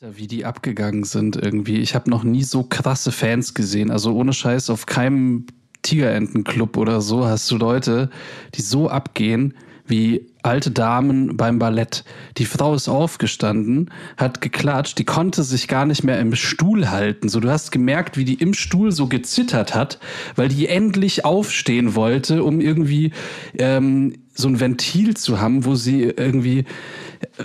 Wie die abgegangen sind irgendwie. Ich habe noch nie so krasse Fans gesehen. Also ohne Scheiß auf keinem Tigerentenclub oder so hast du Leute, die so abgehen wie alte Damen beim Ballett. Die Frau ist aufgestanden, hat geklatscht, die konnte sich gar nicht mehr im Stuhl halten. So, du hast gemerkt, wie die im Stuhl so gezittert hat, weil die endlich aufstehen wollte, um irgendwie ähm, so ein Ventil zu haben, wo sie irgendwie äh,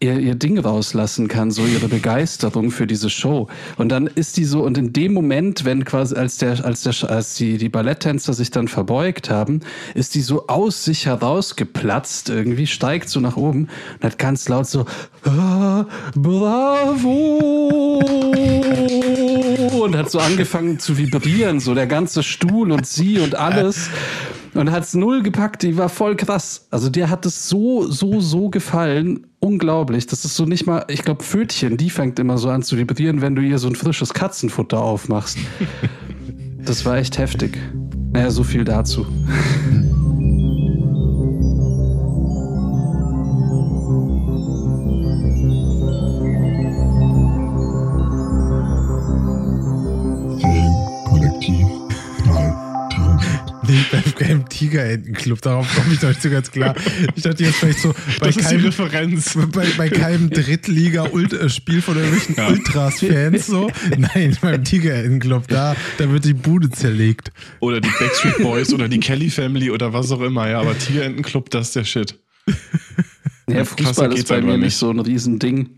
ihr, ihr Ding rauslassen kann, so ihre Begeisterung für diese Show. Und dann ist die so, und in dem Moment, wenn quasi, als der, als der, als die, die Balletttänzer sich dann verbeugt haben, ist die so aus sich herausgeplatzt irgendwie, steigt so nach oben und hat ganz laut so, ah, bravo! Und hat so angefangen zu vibrieren, so der ganze Stuhl und sie und alles. Und hat es null gepackt, die war voll krass. Also der hat es so, so, so gefallen. Unglaublich. Das ist so nicht mal, ich glaube, Pfötchen, die fängt immer so an zu vibrieren, wenn du ihr so ein frisches Katzenfutter aufmachst. Das war echt heftig. Naja, so viel dazu. Beim Tigerentenclub, darauf komme ich doch nicht so ganz klar. Ich dachte jetzt vielleicht so, bei Das ist die keinem, Referenz. bei, bei keinem Drittliga-Spiel von irgendwelchen Ja. Ultras-Fans so. Nein, beim Tigerentenclub, da, da wird die Bude zerlegt. Oder die Backstreet Boys oder die Kelly Family oder was auch immer. Ja, aber Tigerentenclub, das ist der Shit. Ja, Fußball ist bei einfach mir nicht nicht. so ein Riesending.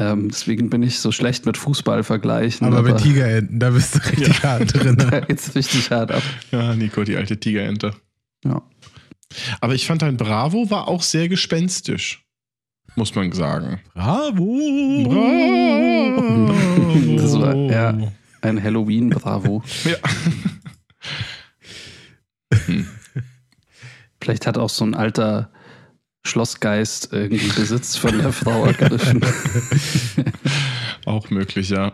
Ähm, deswegen bin ich so schlecht mit Fußball vergleichen. Aber bei Tigerenten, da bist du richtig hart drin. da geht's richtig hart ab. Ja, Nico, die alte Tigerente. Ja. Aber ich fand dein Bravo war auch sehr gespenstisch. Muss man sagen. Bravo! Das war, ja, ein Halloween-Bravo. Ja. Vielleicht hat auch so ein alter Schlossgeist irgendwie Besitz von der Frau ergriffen. Auch möglich, ja.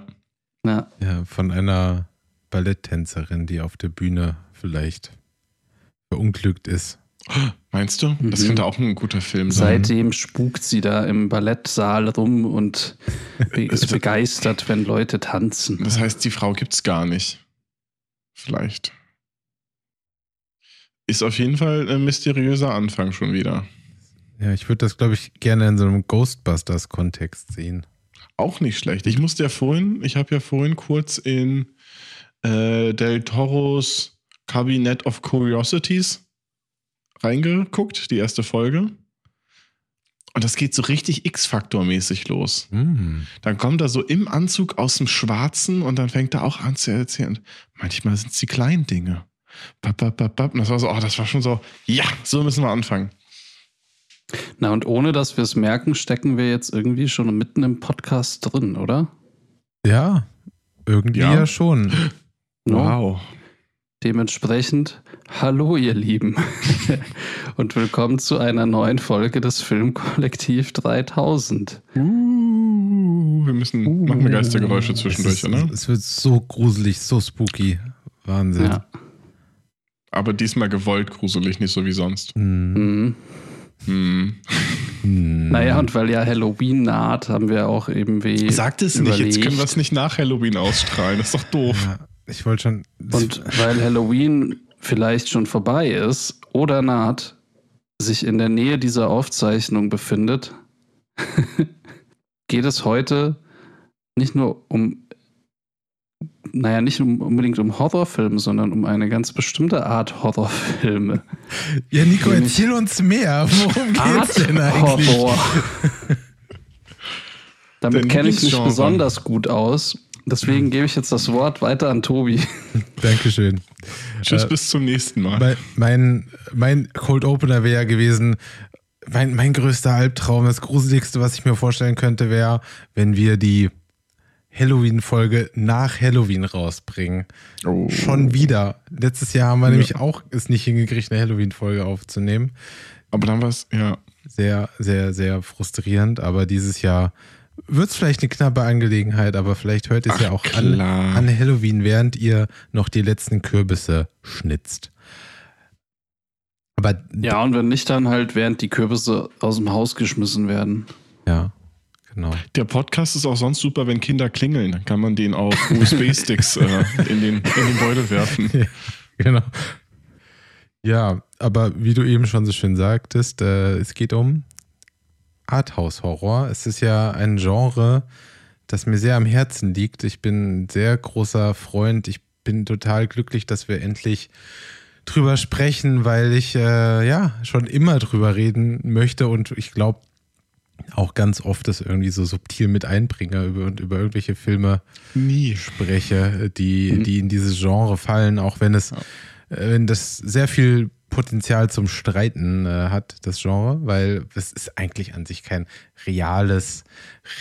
ja. Ja, von einer Balletttänzerin, die auf der Bühne vielleicht verunglückt ist. Meinst du? Das Mhm. könnte auch ein guter Film sein. Seitdem spukt sie da im Ballettsaal rum und ist begeistert, wenn Leute tanzen. Das heißt, die Frau gibt's gar nicht. Vielleicht. Ist auf jeden Fall ein mysteriöser Anfang schon wieder. Ja, ich würde das, glaube ich, gerne in so einem Ghostbusters-Kontext sehen. Auch nicht schlecht. Ich musste ja vorhin, ich habe ja vorhin kurz in äh, Del Toros Cabinet of Curiosities reingeguckt, die erste Folge. Und das geht so richtig X-Faktor-mäßig los. Hm. Dann kommt er so im Anzug aus dem Schwarzen und dann fängt er auch an zu erzählen. Manchmal sind es die kleinen Dinge. Bap, bap, bap, bap. Und das war so, oh, das war schon so, ja, so müssen wir anfangen. Na, und ohne dass wir es merken, stecken wir jetzt irgendwie schon mitten im Podcast drin, oder? Ja, irgendwie Ja. ja, schon. No? Wow. Dementsprechend, hallo ihr Lieben und willkommen zu einer neuen Folge des Filmkollektiv 3000. Uh, wir müssen, machen wir Geistergeräusche Es, zwischendurch, ist, oder? es wird so gruselig, so spooky. Wahnsinn. Ja. Aber diesmal gewollt gruselig, nicht so wie sonst. Hm. Mhm. Hm. Naja, und weil ja Halloween naht, haben wir auch eben wie. Sagt es nicht, jetzt überlegt. können wir es nicht nach Halloween ausstrahlen. Das ist doch doof. Ja, ich wollte schon. Und weil Halloween vielleicht schon vorbei ist oder naht, sich in der Nähe dieser Aufzeichnung befindet, geht es heute nicht nur um, naja, nicht um, unbedingt um Horrorfilme, sondern um eine ganz bestimmte Art Horrorfilme. ja, Nico, nämlich- erzähl uns mehr. Worum geht's Art denn eigentlich? Horror. Damit kenne ich mich besonders gut aus. Deswegen gebe ich jetzt das Wort weiter an Tobi. Dankeschön. Tschüss, Äh, bis zum nächsten Mal. Mein, mein, mein Cold Opener wäre ja gewesen, mein, mein größter Albtraum, das Gruseligste, was ich mir vorstellen könnte, wäre, wenn wir die Halloween-Folge nach Halloween rausbringen. Oh. Schon wieder. Letztes Jahr haben wir nämlich auch es nicht hingekriegt, eine Halloween-Folge aufzunehmen. Aber dann war es, ja. Sehr, sehr, sehr frustrierend, aber dieses Jahr wird es vielleicht eine knappe Angelegenheit, aber vielleicht hört ihr es Ach, ja auch an, an Halloween, während ihr noch die letzten Kürbisse schnitzt. Aber Ja, und wenn nicht, dann halt, während die Kürbisse aus dem Haus geschmissen werden. ja, genau. Der Podcast ist auch sonst super, wenn Kinder klingeln. Dann kann man den auf USB-Sticks äh, in, den, in den Beutel werfen. Ja, genau. Ja, aber wie du eben schon so schön sagtest, äh, es geht um Arthouse-Horror. Es ist ja ein Genre, das mir sehr am Herzen liegt. Ich bin ein sehr großer Freund. Ich bin total glücklich, dass wir endlich drüber sprechen, weil ich äh, ja schon immer drüber reden möchte und ich glaube auch ganz oft das irgendwie so subtil mit einbringe über, und über irgendwelche Filme Nie. spreche, die, Mhm. die in dieses Genre fallen, auch wenn es, äh, wenn das sehr viel Potenzial zum Streiten äh, hat, das Genre, weil es ist eigentlich an sich kein reales,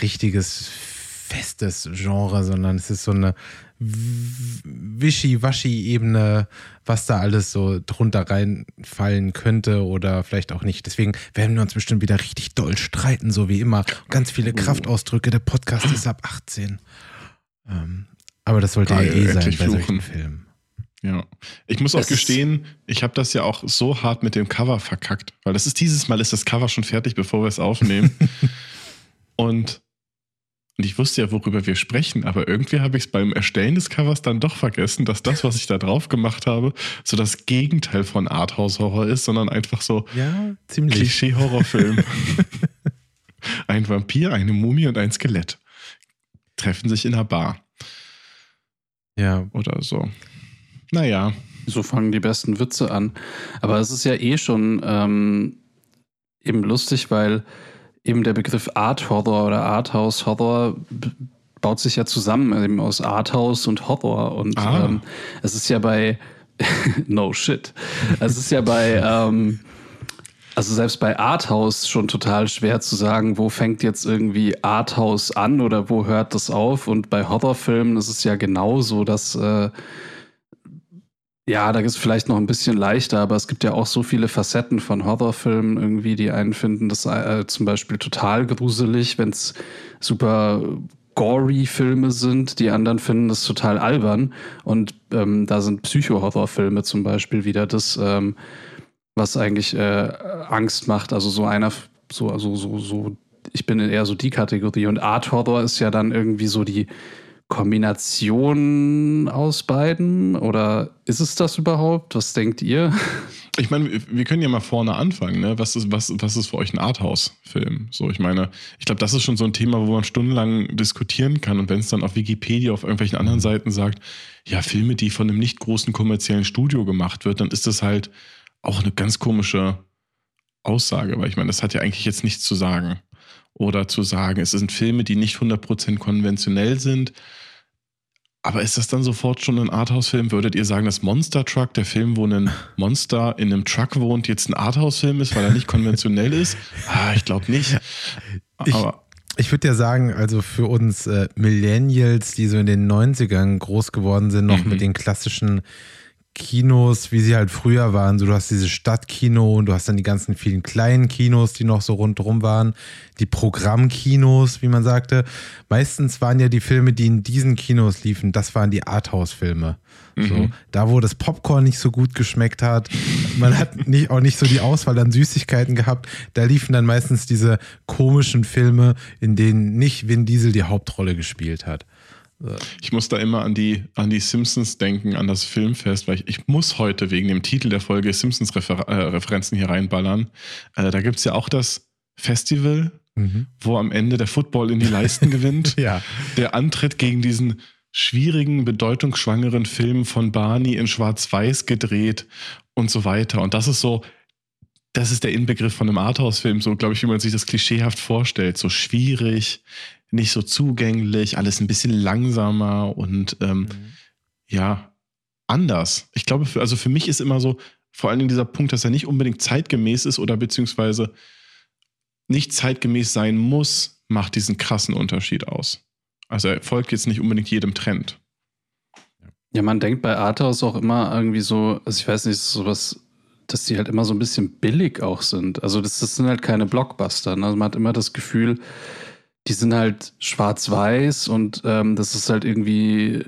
richtiges, festes Genre, sondern es ist so eine Wischi-Waschi-Ebene, was da alles so drunter reinfallen könnte oder vielleicht auch nicht. Deswegen werden wir uns bestimmt wieder richtig doll streiten, so wie immer. Ganz viele Kraftausdrücke. Der Podcast ist ab 18. Ähm, aber das sollte Geil, ja eh sein bei solchen. Filmen. Ja. Ich muss auch Es gestehen, ich habe das ja auch so hart mit dem Cover verkackt, weil das ist dieses Mal ist das Cover schon fertig, bevor wir es aufnehmen. und, und ich wusste ja, worüber wir sprechen, aber irgendwie habe ich es beim Erstellen des Covers dann doch vergessen, dass das, was ich da drauf gemacht habe, so das Gegenteil von Arthouse-Horror ist, sondern einfach so Ja. Klischee-Horrorfilm. ein Vampir, eine Mumie und ein Skelett treffen sich in einer Bar Ja, oder so. Naja, So fangen die besten Witze an. Aber es ist ja eh schon ähm, eben lustig, weil eben der Begriff Art Horror oder Arthouse Horror b- baut sich ja zusammen eben aus Arthouse und Horror. Und Ah. ähm, es ist ja bei No shit. Es ist ja bei ähm, also selbst bei Arthouse schon total schwer zu sagen, wo fängt jetzt irgendwie Arthouse an oder wo hört das auf. Und bei Horrorfilmen ist es ja genauso, dass äh, ja, da ist vielleicht noch ein bisschen leichter, aber es gibt ja auch so viele Facetten von Horrorfilmen irgendwie, die einen finden das äh, zum Beispiel total gruselig, wenn es super gory Filme sind, die anderen finden das total albern. Und ähm, da sind Psycho-Horrorfilme zum Beispiel wieder das, ähm, was eigentlich äh, Angst macht, also so einer, so, also so, so, ich bin eher so die Kategorie. Und Art Horror ist ja dann irgendwie so die Kombination aus beiden? Oder ist es das überhaupt? Was denkt ihr? Ich meine, wir- können ja mal vorne anfangen, ne? Was ist, was, was ist für euch ein Arthouse-Film? So, ich meine, ich glaube, das ist schon so ein Thema, wo man stundenlang diskutieren kann. Und wenn es dann auf Wikipedia, auf irgendwelchen anderen Seiten sagt, ja, Filme, die von einem nicht großen kommerziellen Studio gemacht wird, dann ist das halt auch eine ganz komische Aussage, weil ich meine, das hat ja eigentlich jetzt nichts zu sagen. Oder zu sagen, es sind Filme, die nicht 100% konventionell sind. Aber ist das dann sofort schon ein Arthouse-Film? Würdet ihr sagen, dass Monster Truck, der Film, wo ein Monster in einem Truck wohnt, jetzt ein Arthouse-Film ist, weil er nicht konventionell ist? Ah, ich glaube nicht. Ich- Aber Ich würde ja sagen, also für uns äh, Millennials, die so in den 90ern groß geworden sind, noch Mhm. mit den klassischen Kinos, wie sie halt früher waren. So, du hast dieses Stadtkino und du hast dann die ganzen vielen kleinen Kinos, die noch so rundherum waren. Die Programmkinos, wie man sagte. Meistens waren ja die Filme, die in diesen Kinos liefen, das waren die Arthouse-Filme. So, Mhm. da, wo das Popcorn nicht so gut geschmeckt hat, man hat nicht, auch nicht so die Auswahl an Süßigkeiten gehabt, da liefen dann meistens diese komischen Filme, in denen nicht Vin Diesel die Hauptrolle gespielt hat. Ich muss da immer an die, an die Simpsons denken, an das Filmfest, weil ich, ich muss heute wegen dem Titel der Folge Simpsons-Referenzen hier reinballern. Äh, da gibt es ja auch das Festival, wo am Ende der Football in die Leisten gewinnt. Ja. der Antritt gegen diesen schwierigen, bedeutungsschwangeren Film von Barney in Schwarz-Weiß gedreht und so weiter. Und das ist so, das ist der Inbegriff von einem Arthouse-Film, so glaube ich, wie man sich das klischeehaft vorstellt. So schwierig, nicht so zugänglich, alles ein bisschen langsamer und ähm, ja, anders. Ich glaube, für, also für mich ist immer so, vor allen Dingen dieser Punkt, dass er nicht unbedingt zeitgemäß ist oder beziehungsweise nicht zeitgemäß sein muss, macht diesen krassen Unterschied aus. Also er folgt jetzt nicht unbedingt jedem Trend. Ja, man denkt bei Arthouse auch immer irgendwie so, also ich weiß nicht, sowas, dass die halt immer so ein bisschen billig auch sind. Also das, das sind halt keine Blockbuster. Ne? Also man hat immer das Gefühl, die sind halt schwarz-weiß und ähm, das ist halt irgendwie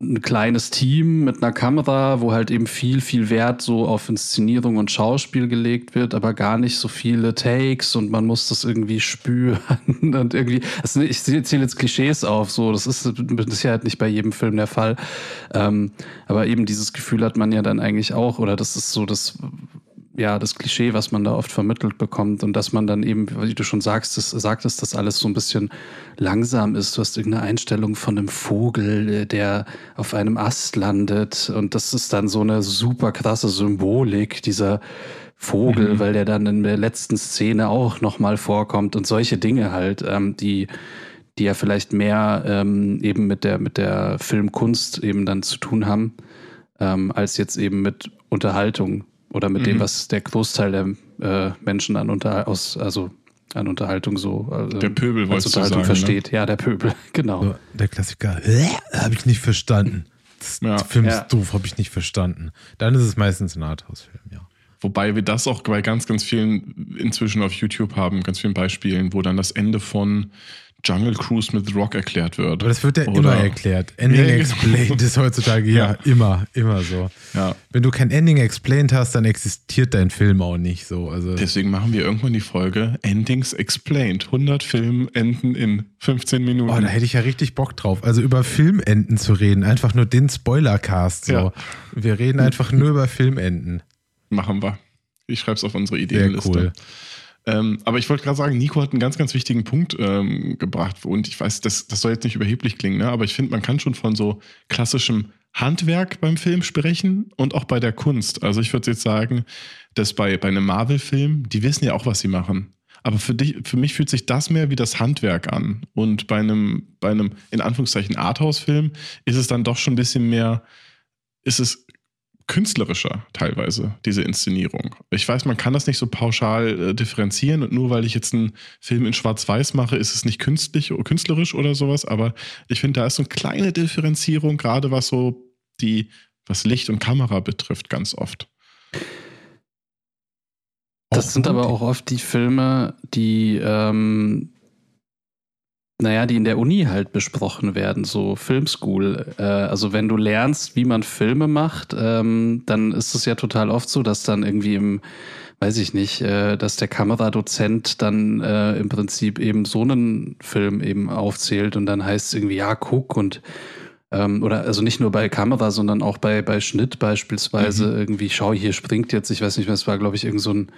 ein kleines Team mit einer Kamera, wo halt eben viel, viel Wert so auf Inszenierung und Schauspiel gelegt wird, aber gar nicht so viele Takes und man muss das irgendwie spüren und irgendwie, also ich zähle jetzt Klischees auf, so, das ist mit Sicherheit nicht bei jedem Film der Fall, ähm, aber eben dieses Gefühl hat man ja dann eigentlich auch, oder das ist so das, ja, das Klischee, was man da oft vermittelt bekommt und dass man dann eben, wie du schon sagst, das, sagtest, dass alles so ein bisschen langsam ist. Du hast irgendeine Einstellung von einem Vogel, äh, der auf einem Ast landet und das ist dann so eine super krasse Symbolik dieser Vogel, mhm. weil der dann in der letzten Szene auch nochmal vorkommt und solche Dinge halt, ähm, die die ja vielleicht mehr ähm, eben mit der mit der Filmkunst eben dann zu tun haben, ähm, als jetzt eben mit Unterhaltung oder mit mhm. dem, was der Großteil der äh, Menschen an, Unter aus, also an Unterhaltung so äh, der Pöbel als Unterhaltung sagen, versteht. Ne? Ja, der Pöbel, genau. So, der Klassiker, äh, habe ich nicht verstanden. Das ja. Film ist ja. doof, habe ich nicht verstanden. Dann ist es meistens ein Arthouse-Film, ja. Wobei wir das auch bei ganz, ganz vielen inzwischen auf YouTube haben, ganz vielen Beispielen, wo dann das Ende von Jungle Cruise mit The Rock erklärt wird. Aber das wird ja Oder immer erklärt. Ending ja, Explained ist heutzutage ja, ja, immer, immer so. Ja. Wenn du kein Ending Explained hast, dann existiert dein Film auch nicht so. Also Deswegen machen wir irgendwann die Folge Endings Explained. 100 Filmenden in 15 Minuten. Oh, da hätte ich ja richtig Bock drauf. Also über Filmenden zu reden, einfach nur den Spoilercast. So. Ja. Wir reden einfach nur über Filmenden. Machen wir. Ich schreibe es auf unsere Ideenliste. Sehr cool. Ähm, aber ich wollte gerade sagen, Nico hat einen ganz, ganz wichtigen Punkt ähm, gebracht. Und ich weiß, das, das soll jetzt nicht überheblich klingen, ne? aber ich finde, man kann schon von so klassischem Handwerk beim Film sprechen und auch bei der Kunst. Also ich würde jetzt sagen, dass bei, bei einem Marvel-Film, die wissen ja auch, was sie machen. Aber für dich, für mich fühlt sich das mehr wie das Handwerk an. Und bei einem, bei einem, in Anführungszeichen, Arthouse-Film ist es dann doch schon ein bisschen mehr, ist es künstlerischer teilweise, diese Inszenierung. Ich weiß, man kann das nicht so pauschal äh, differenzieren und nur weil ich jetzt einen Film in Schwarz-Weiß mache, ist es nicht künstlich, künstlerisch oder sowas, aber ich finde, da ist so eine kleine Differenzierung, gerade was so die, was Licht und Kamera betrifft, ganz oft. Das sind aber auch oft die Filme, die ähm, naja, die in der Uni halt besprochen werden, so Filmschool. Äh, also wenn du lernst, wie man Filme macht, ähm, dann ist es ja total oft so, dass dann irgendwie im, weiß ich nicht, äh, dass der Kameradozent dann äh, im Prinzip eben so einen Film eben aufzählt und dann heißt es irgendwie, ja, guck und ähm, oder also nicht nur bei Kamera, sondern auch bei, bei Schnitt beispielsweise mhm. irgendwie, schau, hier springt jetzt, ich weiß nicht, was war, glaube ich, irgend so ein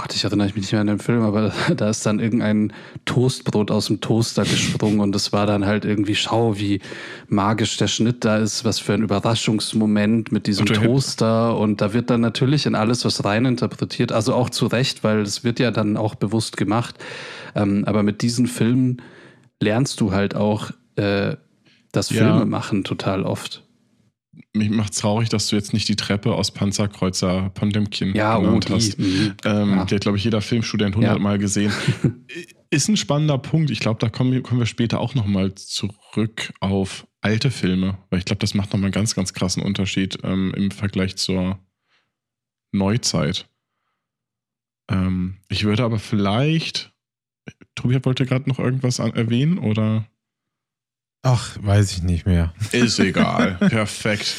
Gott, ich erinnere mich nicht mehr an den Film, aber da ist dann irgendein Toastbrot aus dem Toaster gesprungen und es war dann halt irgendwie, schau, wie magisch der Schnitt da ist, was für ein Überraschungsmoment mit diesem Toaster. Und da wird dann natürlich in alles was rein interpretiert, also auch zu Recht, weil es wird ja dann auch bewusst gemacht, ähm, aber mit diesen Filmen lernst du halt auch äh, das Filme machen total oft mich macht traurig, dass du jetzt nicht die Treppe aus Panzerkreuzer Pandemkin ja, genannt oh, hast. Mhm. Ähm, ja. Die hat, glaube ich, jeder Filmstudent hundertmal ja. gesehen. Ist ein spannender Punkt. Ich glaube, da kommen, kommen wir später auch nochmal zurück auf alte Filme, weil ich glaube, das macht nochmal einen ganz, ganz krassen Unterschied ähm, im Vergleich zur Neuzeit. Ähm, ich würde aber vielleicht, Tobi wollte gerade noch irgendwas an, erwähnen oder? Ach, weiß ich nicht mehr. Ist egal. Perfekt.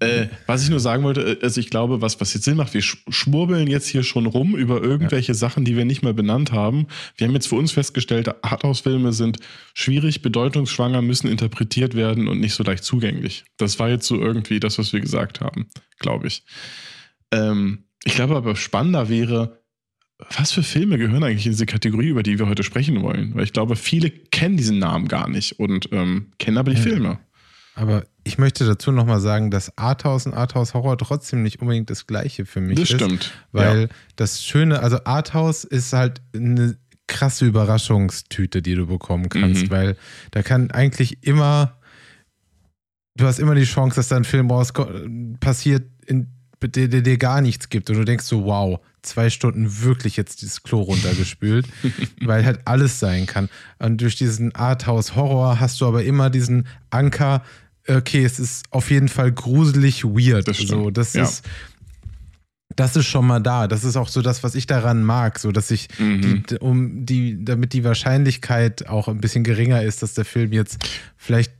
Äh, was ich nur sagen wollte, äh, also ich glaube, was, was jetzt Sinn macht, wir schwurbeln jetzt hier schon rum über irgendwelche ja. Sachen, die wir nicht mehr benannt haben. Wir haben jetzt für uns festgestellt, Arthouse-Filme sind schwierig, bedeutungsschwanger, müssen interpretiert werden und nicht so leicht zugänglich. Das war jetzt so irgendwie das, was wir gesagt haben, glaube ich. Ähm, ich glaube aber spannender wäre, was für Filme gehören eigentlich in diese Kategorie, über die wir heute sprechen wollen? Weil ich glaube, viele kennen diesen Namen gar nicht und ähm, kennen aber die ja. Filme. Aber ich möchte dazu nochmal sagen, dass Arthouse und Arthouse Horror trotzdem nicht unbedingt das Gleiche für mich das ist. Das stimmt. Weil ja. das Schöne, also Arthouse ist halt eine krasse Überraschungstüte, die du bekommen kannst, mhm. weil da kann eigentlich immer, du hast immer die Chance, dass da ein Film raus passiert, in der dir gar nichts gibt und du denkst so, wow, zwei Stunden wirklich jetzt dieses Klo runtergespült, weil halt alles sein kann. Und durch diesen Arthouse-Horror hast du aber immer diesen Anker, okay, es ist auf jeden Fall gruselig weird. Das so, das ja. ist das ist schon mal da. Das ist auch so das, was ich daran mag, so dass ich mhm. die, um die, damit die Wahrscheinlichkeit auch ein bisschen geringer ist, dass der Film jetzt vielleicht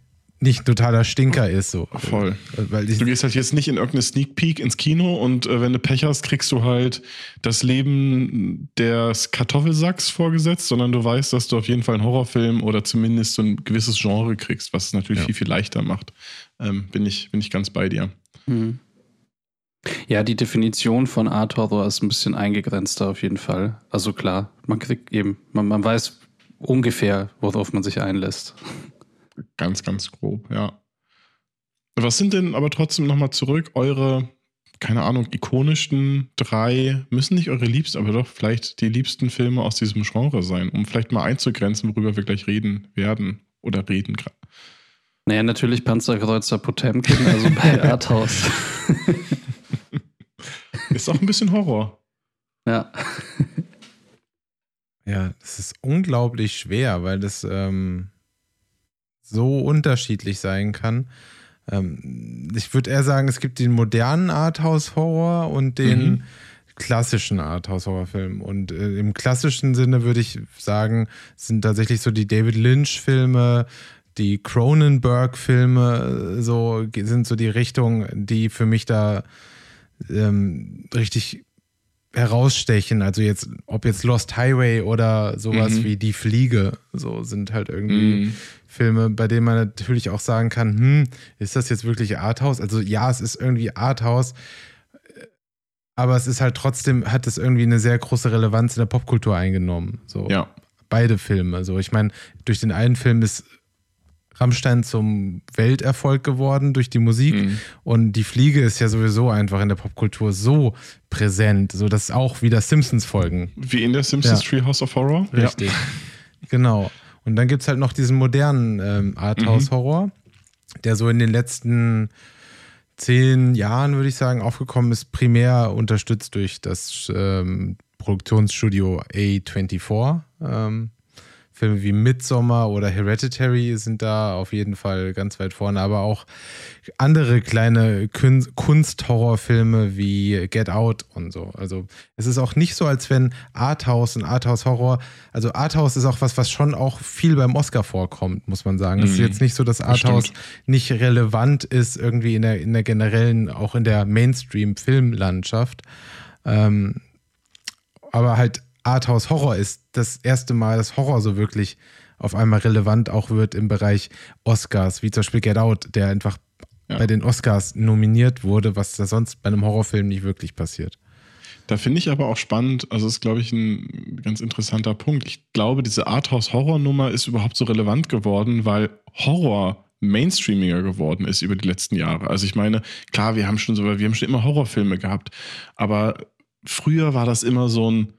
nicht ein totaler Stinker ist. So. Voll. Weil ich, Du gehst halt jetzt nicht in irgendeine Sneak Peek ins Kino und äh, wenn du Pech hast, kriegst du halt das Leben des Kartoffelsacks vorgesetzt, sondern du weißt, dass du auf jeden Fall einen Horrorfilm oder zumindest so ein gewisses Genre kriegst, was es natürlich Ja. viel, viel leichter macht. Ähm, bin, ich, bin ich ganz bei dir. Hm. Ja, die Definition von Art Horror ist ein bisschen eingegrenzter auf jeden Fall. Also klar, man kriegt eben, man, man weiß ungefähr, worauf man sich einlässt. Ganz, ganz grob, ja. Was sind denn aber trotzdem nochmal zurück eure, keine Ahnung, ikonischsten drei, müssen nicht eure liebsten, aber doch vielleicht die liebsten Filme aus diesem Genre sein, um vielleicht mal einzugrenzen, worüber wir gleich reden werden oder reden gerade. Naja, natürlich Panzerkreuzer Potemkin, also bei Arthouse. Ist auch ein bisschen Horror. ja. ja, das ist unglaublich schwer, weil das ähm, so unterschiedlich sein kann. Ähm, ich würde eher sagen, es gibt den modernen Arthouse-Horror und den Mhm. klassischen Arthouse-Horrorfilm. Und äh, im klassischen Sinne würde ich sagen, sind tatsächlich so die David Lynch-Filme, die Cronenberg-Filme, äh, so sind so die Richtung, die für mich da ähm, richtig herausstechen. Also jetzt, ob jetzt Lost Highway oder sowas Mhm. wie Die Fliege, so sind halt irgendwie Mhm. Filme, bei denen man natürlich auch sagen kann, hm, ist das jetzt wirklich Arthouse? Also ja, es ist irgendwie Arthouse, aber es ist halt trotzdem, hat es irgendwie eine sehr große Relevanz in der Popkultur eingenommen. So Ja. beide Filme. So, ich meine, durch den einen Film ist Rammstein zum Welterfolg geworden durch die Musik Mhm. und die Fliege ist ja sowieso einfach in der Popkultur so präsent, so dass auch wieder Simpsons folgen. Wie in der Simpsons Ja. Treehouse of Horror. Richtig. Genau. Und dann gibt es halt noch diesen modernen ähm, Arthouse-Horror, der so in den letzten zehn Jahren, würde ich sagen, aufgekommen ist, primär unterstützt durch das ähm, Produktionsstudio A24. Ähm, Filme wie Midsommar oder Hereditary sind da auf jeden Fall ganz weit vorne, aber auch andere kleine Kun Kunsthorrorfilme wie Get Out und so. Also es ist auch nicht so, als wenn Arthouse und Arthouse-Horror, also Arthouse ist auch was, was schon auch viel beim Oscar vorkommt, muss man sagen. Es ist Mhm. jetzt nicht so, dass Arthouse stimmt. nicht relevant ist irgendwie in der, in der generellen, auch in der Mainstream-Filmlandschaft. Ähm, aber halt Arthouse Horror ist das erste Mal, dass Horror so wirklich auf einmal relevant auch wird im Bereich Oscars, wie zum Beispiel Get Out, der einfach Ja. bei den Oscars nominiert wurde, was da sonst bei einem Horrorfilm nicht wirklich passiert. Da finde ich aber auch spannend, also ist, glaube ich, ein ganz interessanter Punkt. Ich glaube, diese Arthouse-Horror-Nummer ist überhaupt so relevant geworden, weil Horror mainstreamiger geworden ist über die letzten Jahre. Also ich meine, klar, wir haben schon so, wir haben schon immer Horrorfilme gehabt, aber früher war das immer so ein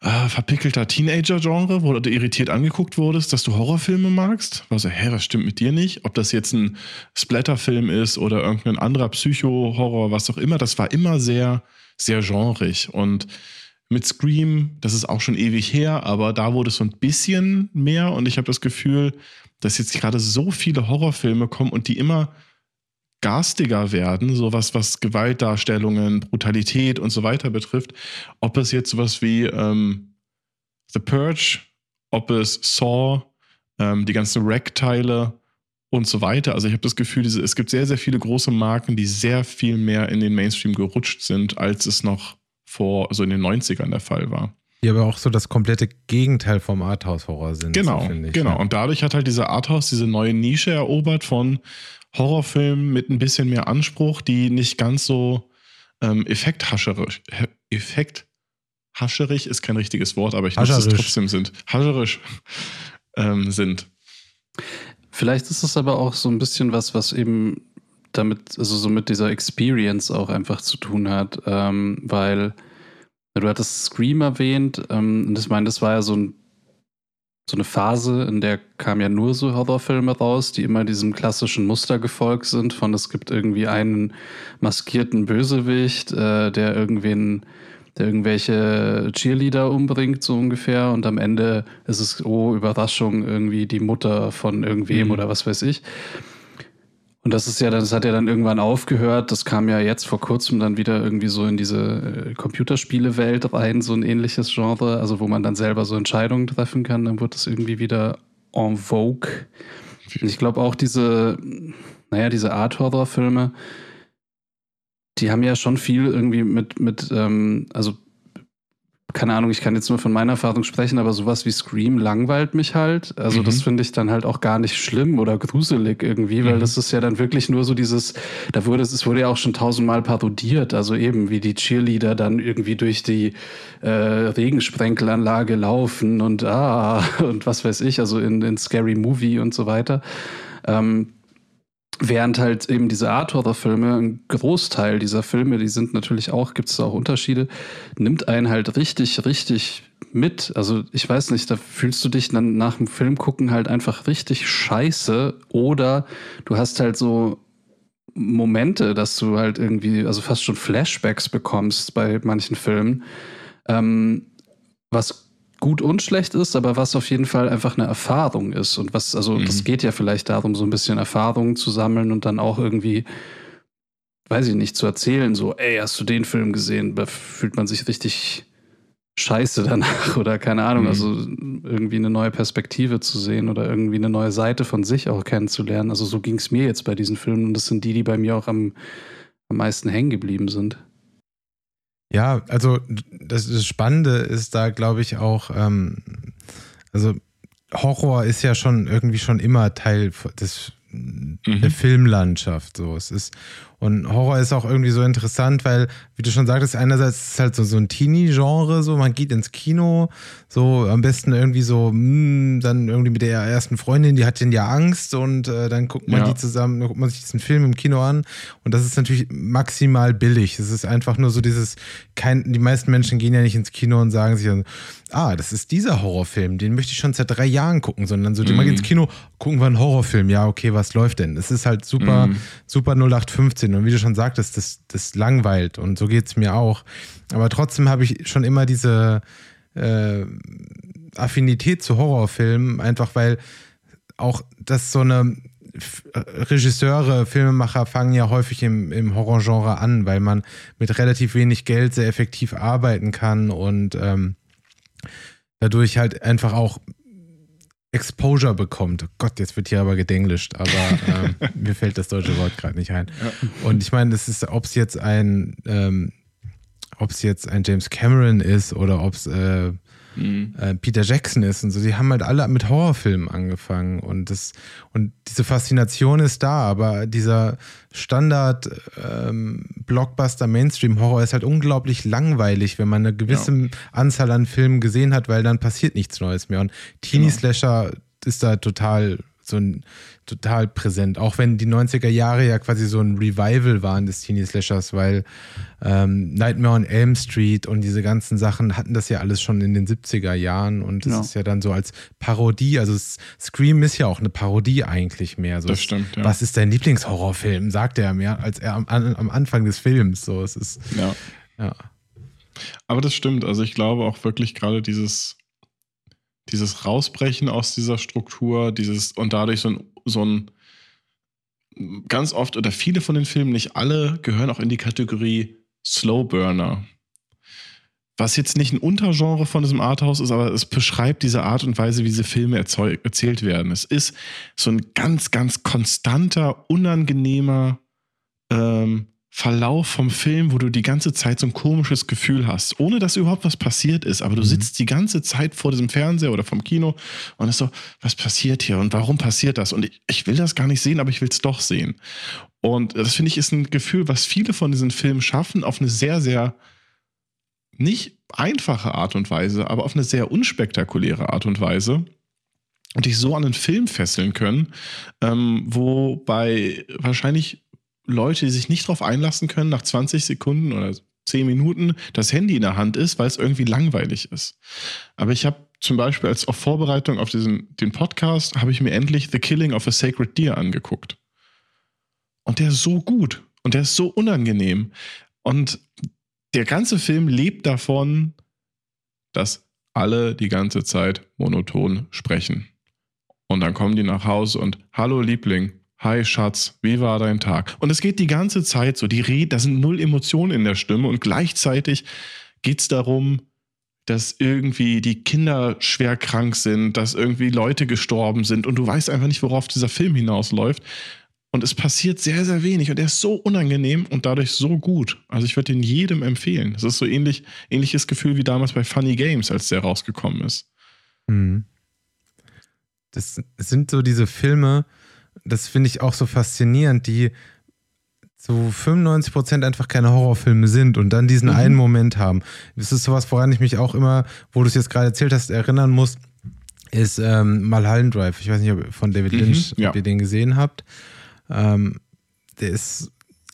äh, verpickelter Teenager-Genre, wo du irritiert angeguckt wurdest, dass du Horrorfilme magst. War so, hä, was stimmt mit dir nicht? Ob das jetzt ein Splatterfilm ist oder irgendein anderer Psycho-Horror, was auch immer, das war immer sehr, sehr genrig. Und mit Scream, das ist auch schon ewig her, aber da wurde es so ein bisschen mehr und ich habe das Gefühl, dass jetzt gerade so viele Horrorfilme kommen und die immer garstiger werden, sowas, was Gewaltdarstellungen, Brutalität und so weiter betrifft. Ob es jetzt sowas wie ähm, The Purge, ob es Saw, ähm, die ganzen Rack-Teile und so weiter. Also ich habe das Gefühl, diese, es gibt sehr, sehr viele große Marken, die sehr viel mehr in den Mainstream gerutscht sind, als es noch vor, so in den 90ern der Fall war. Die aber auch so das komplette Gegenteil vom Arthouse-Horror sind. Genau, so ich, genau. Ja. Und dadurch hat halt dieser Arthouse diese neue Nische erobert von Horrorfilmen mit ein bisschen mehr Anspruch, die nicht ganz so ähm, effekthascherisch, effekthascherig ist kein richtiges Wort, aber ich nutze es trotzdem sind, hascherisch ähm, sind. Vielleicht ist es aber auch so ein bisschen was, was eben damit, also so mit dieser Experience auch einfach zu tun hat, ähm, weil du hattest Scream erwähnt, ähm, und ich meine, das war ja so, ein, so eine Phase, in der kamen ja nur so Horrorfilme raus, die immer diesem klassischen Muster gefolgt sind, von es gibt irgendwie einen maskierten Bösewicht, äh, der irgendwen der irgendwelche Cheerleader umbringt, so ungefähr. Und am Ende ist es, oh, Überraschung, irgendwie die Mutter von irgendwem Mhm. oder was weiß ich. Und das ist ja, das hat ja dann irgendwann aufgehört. Das kam ja jetzt vor kurzem dann wieder irgendwie so in diese äh, Computerspiele-Welt rein, so ein ähnliches Genre, also wo man dann selber so Entscheidungen treffen kann. Dann wird es irgendwie wieder en vogue. Ich glaube auch diese, naja, diese Art-Horror-Filme, die haben ja schon viel irgendwie mit, mit ähm, also keine Ahnung, ich kann jetzt nur von meiner Erfahrung sprechen, aber sowas wie Scream langweilt mich halt. Also mhm. das finde ich dann halt auch gar nicht schlimm oder gruselig irgendwie, weil mhm. das ist ja dann wirklich nur so dieses, da wurde es wurde ja auch schon tausendmal parodiert, also eben wie die Cheerleader dann irgendwie durch die äh, Regensprenkelanlage laufen und ah und was weiß ich, also in, in Scary Movie und so weiter. Ähm, Während halt eben diese Art Horror-Filme, ein Großteil dieser Filme, die sind natürlich auch, gibt es auch Unterschiede, nimmt einen halt richtig, richtig mit. Also ich weiß nicht, da fühlst du dich dann nach dem Film gucken halt einfach richtig scheiße oder du hast halt so Momente, dass du halt irgendwie, also fast schon Flashbacks bekommst bei manchen Filmen, ähm, was gut und schlecht ist, aber was auf jeden Fall einfach eine Erfahrung ist. Und was, also mhm. das geht ja vielleicht darum, so ein bisschen Erfahrungen zu sammeln und dann auch irgendwie, weiß ich nicht, zu erzählen, so, ey, hast du den Film gesehen? Da fühlt man sich richtig scheiße danach oder keine Ahnung, mhm. also irgendwie eine neue Perspektive zu sehen oder irgendwie eine neue Seite von sich auch kennenzulernen. Also so ging es mir jetzt bei diesen Filmen und das sind die, die bei mir auch am, am meisten hängen geblieben sind. Ja, also das, das Spannende ist da, glaube ich, auch, ähm, also Horror ist ja schon irgendwie schon immer Teil des, mhm. der Filmlandschaft. So, es ist und Horror ist auch irgendwie so interessant, weil, wie du schon sagtest, einerseits ist es halt so, so ein Teenie-Genre, so man geht ins Kino, so am besten irgendwie so, mh, hm, dann irgendwie mit der ersten Freundin, die hat denn ja Angst und äh, dann guckt man ja. die zusammen, dann guckt man sich diesen Film im Kino an und das ist natürlich maximal billig. Es ist einfach nur so dieses, kein, die meisten Menschen gehen ja nicht ins Kino und sagen sich dann, ah, das ist dieser Horrorfilm, den möchte ich schon seit drei Jahren gucken, sondern so, mhm. mal ins Kino, gucken wir einen Horrorfilm, ja, okay, was läuft denn? Es ist halt super, mhm. super 0815 sind. Und wie du schon sagtest, das, das langweilt und so geht es mir auch. Aber trotzdem habe ich schon immer diese äh, Affinität zu Horrorfilmen, einfach weil auch das so eine Regisseure, Filmemacher fangen ja häufig im, im Horrorgenre an, weil man mit relativ wenig Geld sehr effektiv arbeiten kann und ähm, dadurch halt einfach auch Exposure bekommt. Oh Gott, jetzt wird hier aber gedenglischt, aber ähm, mir fällt das deutsche Wort gerade nicht ein. Ja. Und ich meine, das ist, ob es jetzt ein, ähm, ob es jetzt ein James Cameron ist oder ob es äh, mhm. äh, Peter Jackson ist und so, die haben halt alle mit Horrorfilmen angefangen und das und diese Faszination ist da, aber dieser Standard ähm, Blockbuster Mainstream Horror ist halt unglaublich langweilig, wenn man eine gewisse ja. Anzahl an Filmen gesehen hat, weil dann passiert nichts Neues mehr und Teenie genau. Slasher ist da total so ein total präsent. Auch wenn die 90er Jahre ja quasi so ein Revival waren des Teenie Slashers, weil ähm, Nightmare on Elm Street und diese ganzen Sachen hatten das ja alles schon in den 70er Jahren und das ja. ist ja dann so als Parodie, also Scream ist ja auch eine Parodie eigentlich mehr. So das stimmt, ja. Was ist dein Lieblingshorrorfilm? Sagt er mehr als er am, am Anfang des Films. So, es ist, ja. ja. Aber das stimmt. Also ich glaube auch wirklich gerade dieses dieses Rausbrechen aus dieser Struktur, dieses und dadurch so ein, so ein ganz oft oder viele von den Filmen, nicht alle, gehören auch in die Kategorie Slow Burner. Was jetzt nicht ein Untergenre von diesem Arthouse ist, aber es beschreibt diese Art und Weise, wie diese Filme erzählt werden. Es ist so ein ganz, ganz konstanter, unangenehmer ähm, Verlauf vom Film, wo du die ganze Zeit so ein komisches Gefühl hast, ohne dass überhaupt was passiert ist. Aber du mhm. sitzt die ganze Zeit vor diesem Fernseher oder vom Kino und ist so, was passiert hier und warum passiert das? Und ich, ich will das gar nicht sehen, aber ich will es doch sehen. Und das finde ich ist ein Gefühl, was viele von diesen Filmen schaffen, auf eine sehr, sehr nicht einfache Art und Weise, aber auf eine sehr unspektakuläre Art und Weise und dich so an den Film fesseln können, ähm, wo bei wahrscheinlich Leute, die sich nicht darauf einlassen können, nach 20 Sekunden oder 10 Minuten das Handy in der Hand ist, weil es irgendwie langweilig ist. Aber ich habe zum Beispiel als Vorbereitung auf diesen, den Podcast, habe ich mir endlich The Killing of a Sacred Deer angeguckt. Und der ist so gut und der ist so unangenehm. Und der ganze Film lebt davon, dass alle die ganze Zeit monoton sprechen. Und dann kommen die nach Hause und Hallo Liebling, Hi Schatz, wie war dein Tag? Und es geht die ganze Zeit so, die Rede, da sind null Emotionen in der Stimme und gleichzeitig geht es darum, dass irgendwie die Kinder schwer krank sind, dass irgendwie Leute gestorben sind und du weißt einfach nicht, worauf dieser Film hinausläuft. Und es passiert sehr, sehr wenig und er ist so unangenehm und dadurch so gut. Also ich würde ihn jedem empfehlen. Es ist so ähnlich, ähnliches Gefühl wie damals bei Funny Games, als der rausgekommen ist. Mhm. Das sind so diese Filme, das finde ich auch so faszinierend, die zu 95 Prozent einfach keine Horrorfilme sind und dann diesen mhm. einen Moment haben. Das ist sowas, woran ich mich auch immer, wo du es jetzt gerade erzählt hast, erinnern muss, ist ähm, Malhallen Drive. Ich weiß nicht, ob von David mhm, Lynch, ja. ob ihr den gesehen habt. Ähm, der ist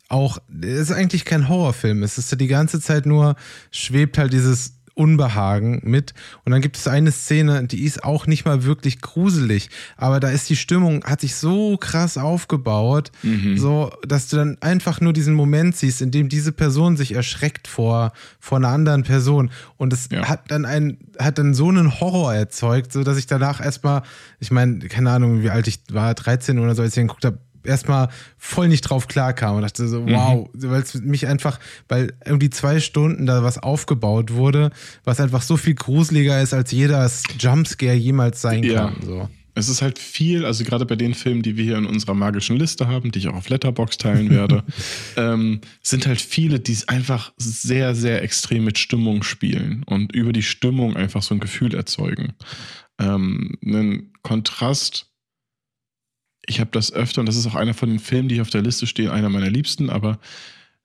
auch, der ist eigentlich kein Horrorfilm. Es ist die ganze Zeit nur, schwebt halt dieses Unbehagen mit. Und dann gibt es eine Szene, die ist auch nicht mal wirklich gruselig, aber da ist die Stimmung, hat sich so krass aufgebaut, mhm. so, dass du dann einfach nur diesen Moment siehst, in dem diese Person sich erschreckt vor, vor einer anderen Person. Und es ja. hat dann ein, hat dann so einen Horror erzeugt, so dass ich danach erstmal, ich meine, keine Ahnung, wie alt ich war, 13 oder so, als ich den geguckt habe, erstmal voll nicht drauf klarkam und dachte so, mhm. wow, mhm. weil es mich einfach, weil irgendwie zwei Stunden da was aufgebaut wurde, was einfach so viel gruseliger ist, als jeder Jumpscare jemals sein ja. kann. So. Es ist halt viel, also gerade bei den Filmen, die wir hier in unserer magischen Liste haben, die ich auch auf Letterbox teilen werde, ähm, sind halt viele, die einfach sehr, sehr extrem mit Stimmung spielen und über die Stimmung einfach so ein Gefühl erzeugen. Ähm, einen Kontrast ich habe das öfter, und das ist auch einer von den Filmen, die auf der Liste stehen, einer meiner liebsten, aber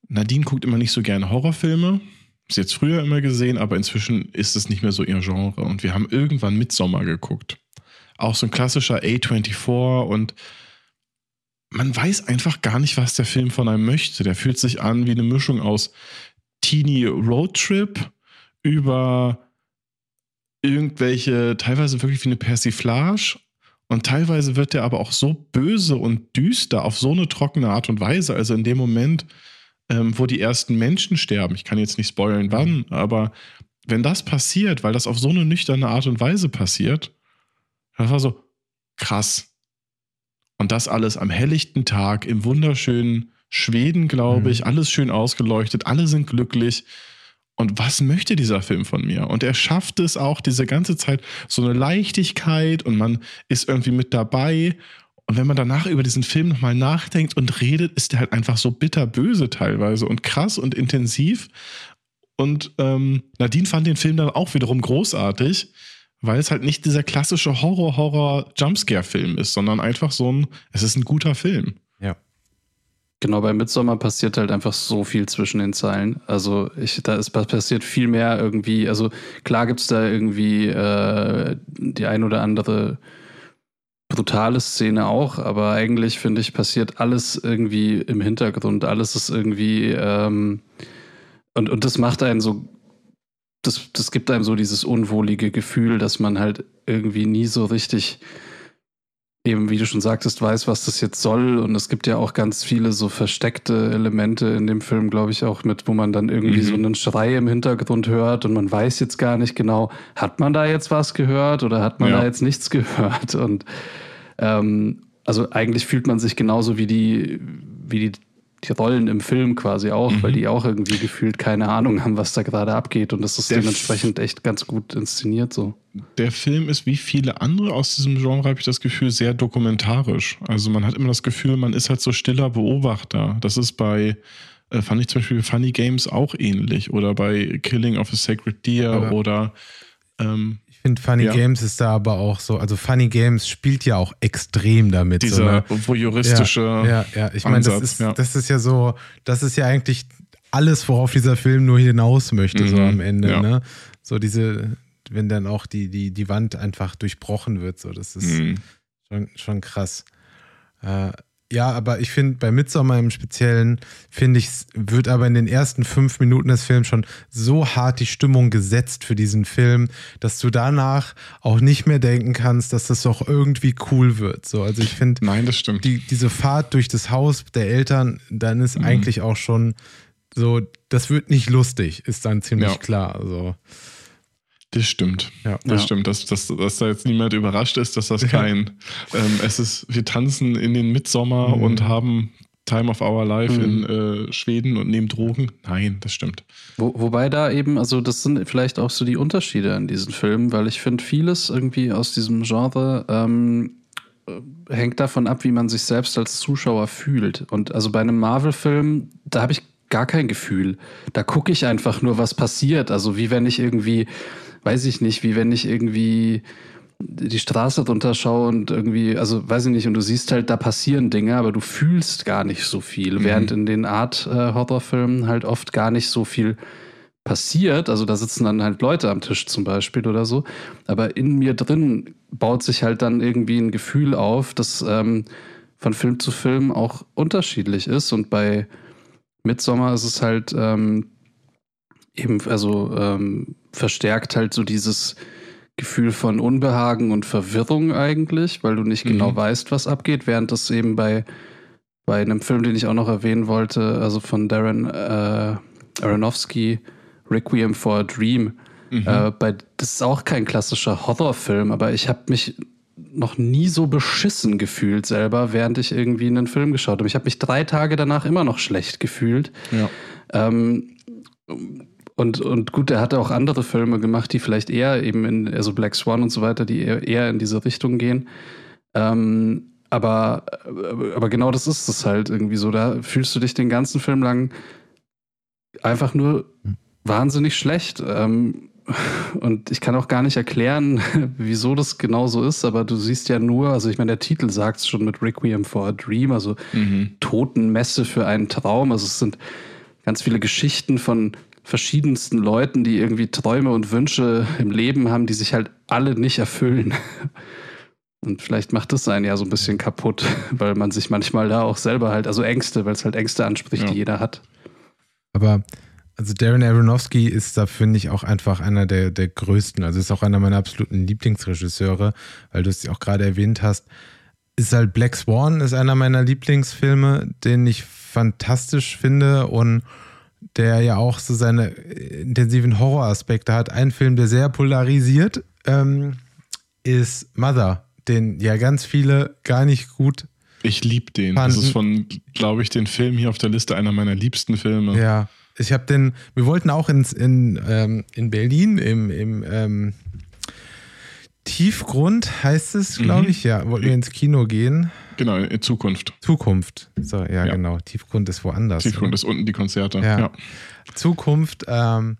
Nadine guckt immer nicht so gerne Horrorfilme. Ist jetzt früher immer gesehen, aber inzwischen ist es nicht mehr so ihr Genre. Und wir haben irgendwann Midsommer geguckt. Auch so ein klassischer A24 und man weiß einfach gar nicht, was der Film von einem möchte. Der fühlt sich an wie eine Mischung aus Teenie Roadtrip über irgendwelche, teilweise wirklich wie eine Persiflage und teilweise wird er aber auch so böse und düster auf so eine trockene Art und Weise. Also in dem Moment, ähm, wo die ersten Menschen sterben, ich kann jetzt nicht spoilern, wann, aber wenn das passiert, weil das auf so eine nüchterne Art und Weise passiert, das war so krass. Und das alles am helllichten Tag im wunderschönen Schweden, glaube mhm. ich, alles schön ausgeleuchtet, alle sind glücklich. Und was möchte dieser Film von mir? Und er schafft es auch diese ganze Zeit so eine Leichtigkeit und man ist irgendwie mit dabei. Und wenn man danach über diesen Film nochmal nachdenkt und redet, ist er halt einfach so bitterböse teilweise und krass und intensiv. Und ähm, Nadine fand den Film dann auch wiederum großartig, weil es halt nicht dieser klassische Horror-Horror-Jumpscare-Film ist, sondern einfach so ein, es ist ein guter Film. Genau, bei Midsommar passiert halt einfach so viel zwischen den Zeilen. Also ich, da ist passiert viel mehr irgendwie. Also klar gibt's da irgendwie äh, die ein oder andere brutale Szene auch, aber eigentlich finde ich passiert alles irgendwie im Hintergrund. Alles ist irgendwie ähm, und und das macht einen so. Das, das gibt einem so dieses unwohlige Gefühl, dass man halt irgendwie nie so richtig eben, wie du schon sagtest, weiß, was das jetzt soll. Und es gibt ja auch ganz viele so versteckte Elemente in dem Film, glaube ich, auch mit, wo man dann irgendwie mhm. so einen Schrei im Hintergrund hört und man weiß jetzt gar nicht genau, hat man da jetzt was gehört oder hat man ja. da jetzt nichts gehört? Und ähm, also eigentlich fühlt man sich genauso wie die, wie die die Rollen im Film quasi auch, mhm. weil die auch irgendwie gefühlt keine Ahnung haben, was da gerade abgeht und das ist der dementsprechend echt ganz gut inszeniert so. Der Film ist wie viele andere aus diesem Genre, habe ich das Gefühl, sehr dokumentarisch. Also man hat immer das Gefühl, man ist halt so stiller Beobachter. Das ist bei, äh, fand ich zum Beispiel Funny Games auch ähnlich oder bei Killing of a Sacred Deer Aber oder ähm, ich finde, Funny ja. Games ist da aber auch so, also Funny Games spielt ja auch extrem damit. Dieser so, ne? voyeuristische. Ja, ja, ja. ich meine, das ist, ja. das ist ja so, das ist ja eigentlich alles, worauf dieser Film nur hinaus möchte, mhm. so am Ende. Ja. Ne? So diese, wenn dann auch die, die, die Wand einfach durchbrochen wird, so, das ist mhm. schon, schon krass. Äh, ja, aber ich finde, bei Midsommar im Speziellen, finde ich, wird aber in den ersten fünf Minuten des Films schon so hart die Stimmung gesetzt für diesen Film, dass du danach auch nicht mehr denken kannst, dass das doch irgendwie cool wird. So, also ich finde, nein, das stimmt. Die, diese Fahrt durch das Haus der Eltern, dann ist mhm. eigentlich auch schon so, das wird nicht lustig, ist dann ziemlich ja. klar. Also. Das stimmt. Ja. Das ja. stimmt. Dass, dass, dass da jetzt niemand überrascht ist, dass das kein, ähm, es ist, wir tanzen in den Mitsommer mhm. und haben Time of Our Life Mhm. in äh, Schweden und nehmen Drogen. Nein, das stimmt. Wo, wobei da eben, also das sind vielleicht auch so die Unterschiede in diesen Filmen, weil ich finde, vieles irgendwie aus diesem Genre ähm, äh, hängt davon ab, wie man sich selbst als Zuschauer fühlt. Und also bei einem Marvel-Film, da habe ich gar kein Gefühl. Da gucke ich einfach nur, was passiert. Also wie wenn ich irgendwie, weiß ich nicht, wie wenn ich irgendwie die Straße drunter schaue und irgendwie, also weiß ich nicht, und du siehst halt, da passieren Dinge, aber du fühlst gar nicht so viel. Mhm. Während in den Art-Horrorfilmen halt oft gar nicht so viel passiert. Also da sitzen dann halt Leute am Tisch zum Beispiel oder so. Aber in mir drin baut sich halt dann irgendwie ein Gefühl auf, das ähm, von Film zu Film auch unterschiedlich ist. Und bei Midsommar ist es halt ähm, eben, also ähm, verstärkt halt so dieses Gefühl von Unbehagen und Verwirrung eigentlich, weil du nicht Mhm. genau weißt, was abgeht, während das eben bei, bei einem Film, den ich auch noch erwähnen wollte, also von Darren äh, Aronofsky, Requiem for a Dream, Mhm. äh, bei, das ist auch kein klassischer Horrorfilm, aber ich habe mich noch nie so beschissen gefühlt selber, während ich irgendwie einen Film geschaut habe. Ich habe mich drei Tage danach immer noch schlecht gefühlt. ja. Ähm, und, und gut, er hatte auch andere Filme gemacht, die vielleicht eher eben in, also Black Swan und so weiter, die eher, eher in diese Richtung gehen. Ähm, aber, aber genau das ist es halt irgendwie so. Da fühlst du dich den ganzen Film lang einfach nur wahnsinnig schlecht. Ähm, und ich kann auch gar nicht erklären, wieso das genau so ist, aber du siehst ja nur, also ich meine, der Titel sagt es schon mit Requiem for a Dream, also Mhm. Totenmesse für einen Traum. Also es sind ganz viele Geschichten von verschiedensten Leuten, die irgendwie Träume und Wünsche im Leben haben, die sich halt alle nicht erfüllen. Und vielleicht macht das einen ja so ein bisschen kaputt, weil man sich manchmal da auch selber halt, also Ängste, weil es halt Ängste anspricht, Ja. die jeder hat. Aber also Darren Aronofsky ist da, finde ich, auch einfach einer der, der größten. Also ist auch einer meiner absoluten Lieblingsregisseure, weil du es auch gerade erwähnt hast. Ist halt Black Swan, ist einer meiner Lieblingsfilme, den ich fantastisch finde und der ja auch so seine intensiven Horroraspekte hat. Ein Film, der sehr polarisiert, ähm, ist Mother, den ja ganz viele gar nicht gut Ich liebe den. Das Fanden- ist von, glaube ich, den Film hier auf der Liste einer meiner liebsten Filme. Ja, ich habe den, wir wollten auch ins, in, ähm, in Berlin im, im ähm, Tiefgrund, heißt es, glaube Mhm. ich, ja, wollten wir ins Kino gehen. Genau, in Zukunft. Zukunft. So, ja, Ja. genau. Tiefgrund ist woanders. Tiefgrund oder? ist unten die Konzerte. Ja. Ja. Zukunft. Ähm,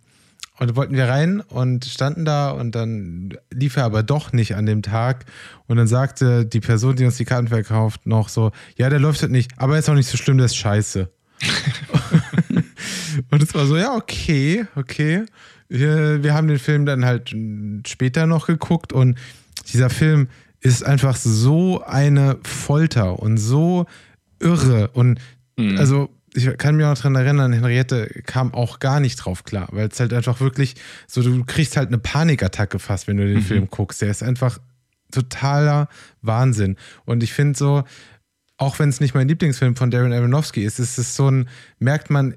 und da wollten wir rein und standen da und dann lief er aber doch nicht an dem Tag. Und dann sagte die Person, die uns die Karten verkauft, noch so: Ja, der läuft halt nicht, aber ist auch nicht so schlimm, der ist scheiße. und es war so: Ja, okay, okay. Wir, haben den Film dann halt später noch geguckt und dieser Film ist einfach so eine Folter und so irre und Mhm. also ich kann mich auch noch dran erinnern, Henriette kam auch gar nicht drauf klar, weil es halt einfach wirklich so, du kriegst halt eine Panikattacke fast, wenn du den Mhm. Film guckst. Der ist einfach totaler Wahnsinn. Und ich finde so, auch wenn es nicht mein Lieblingsfilm von Darren Aronofsky ist, ist es so ein, merkt man,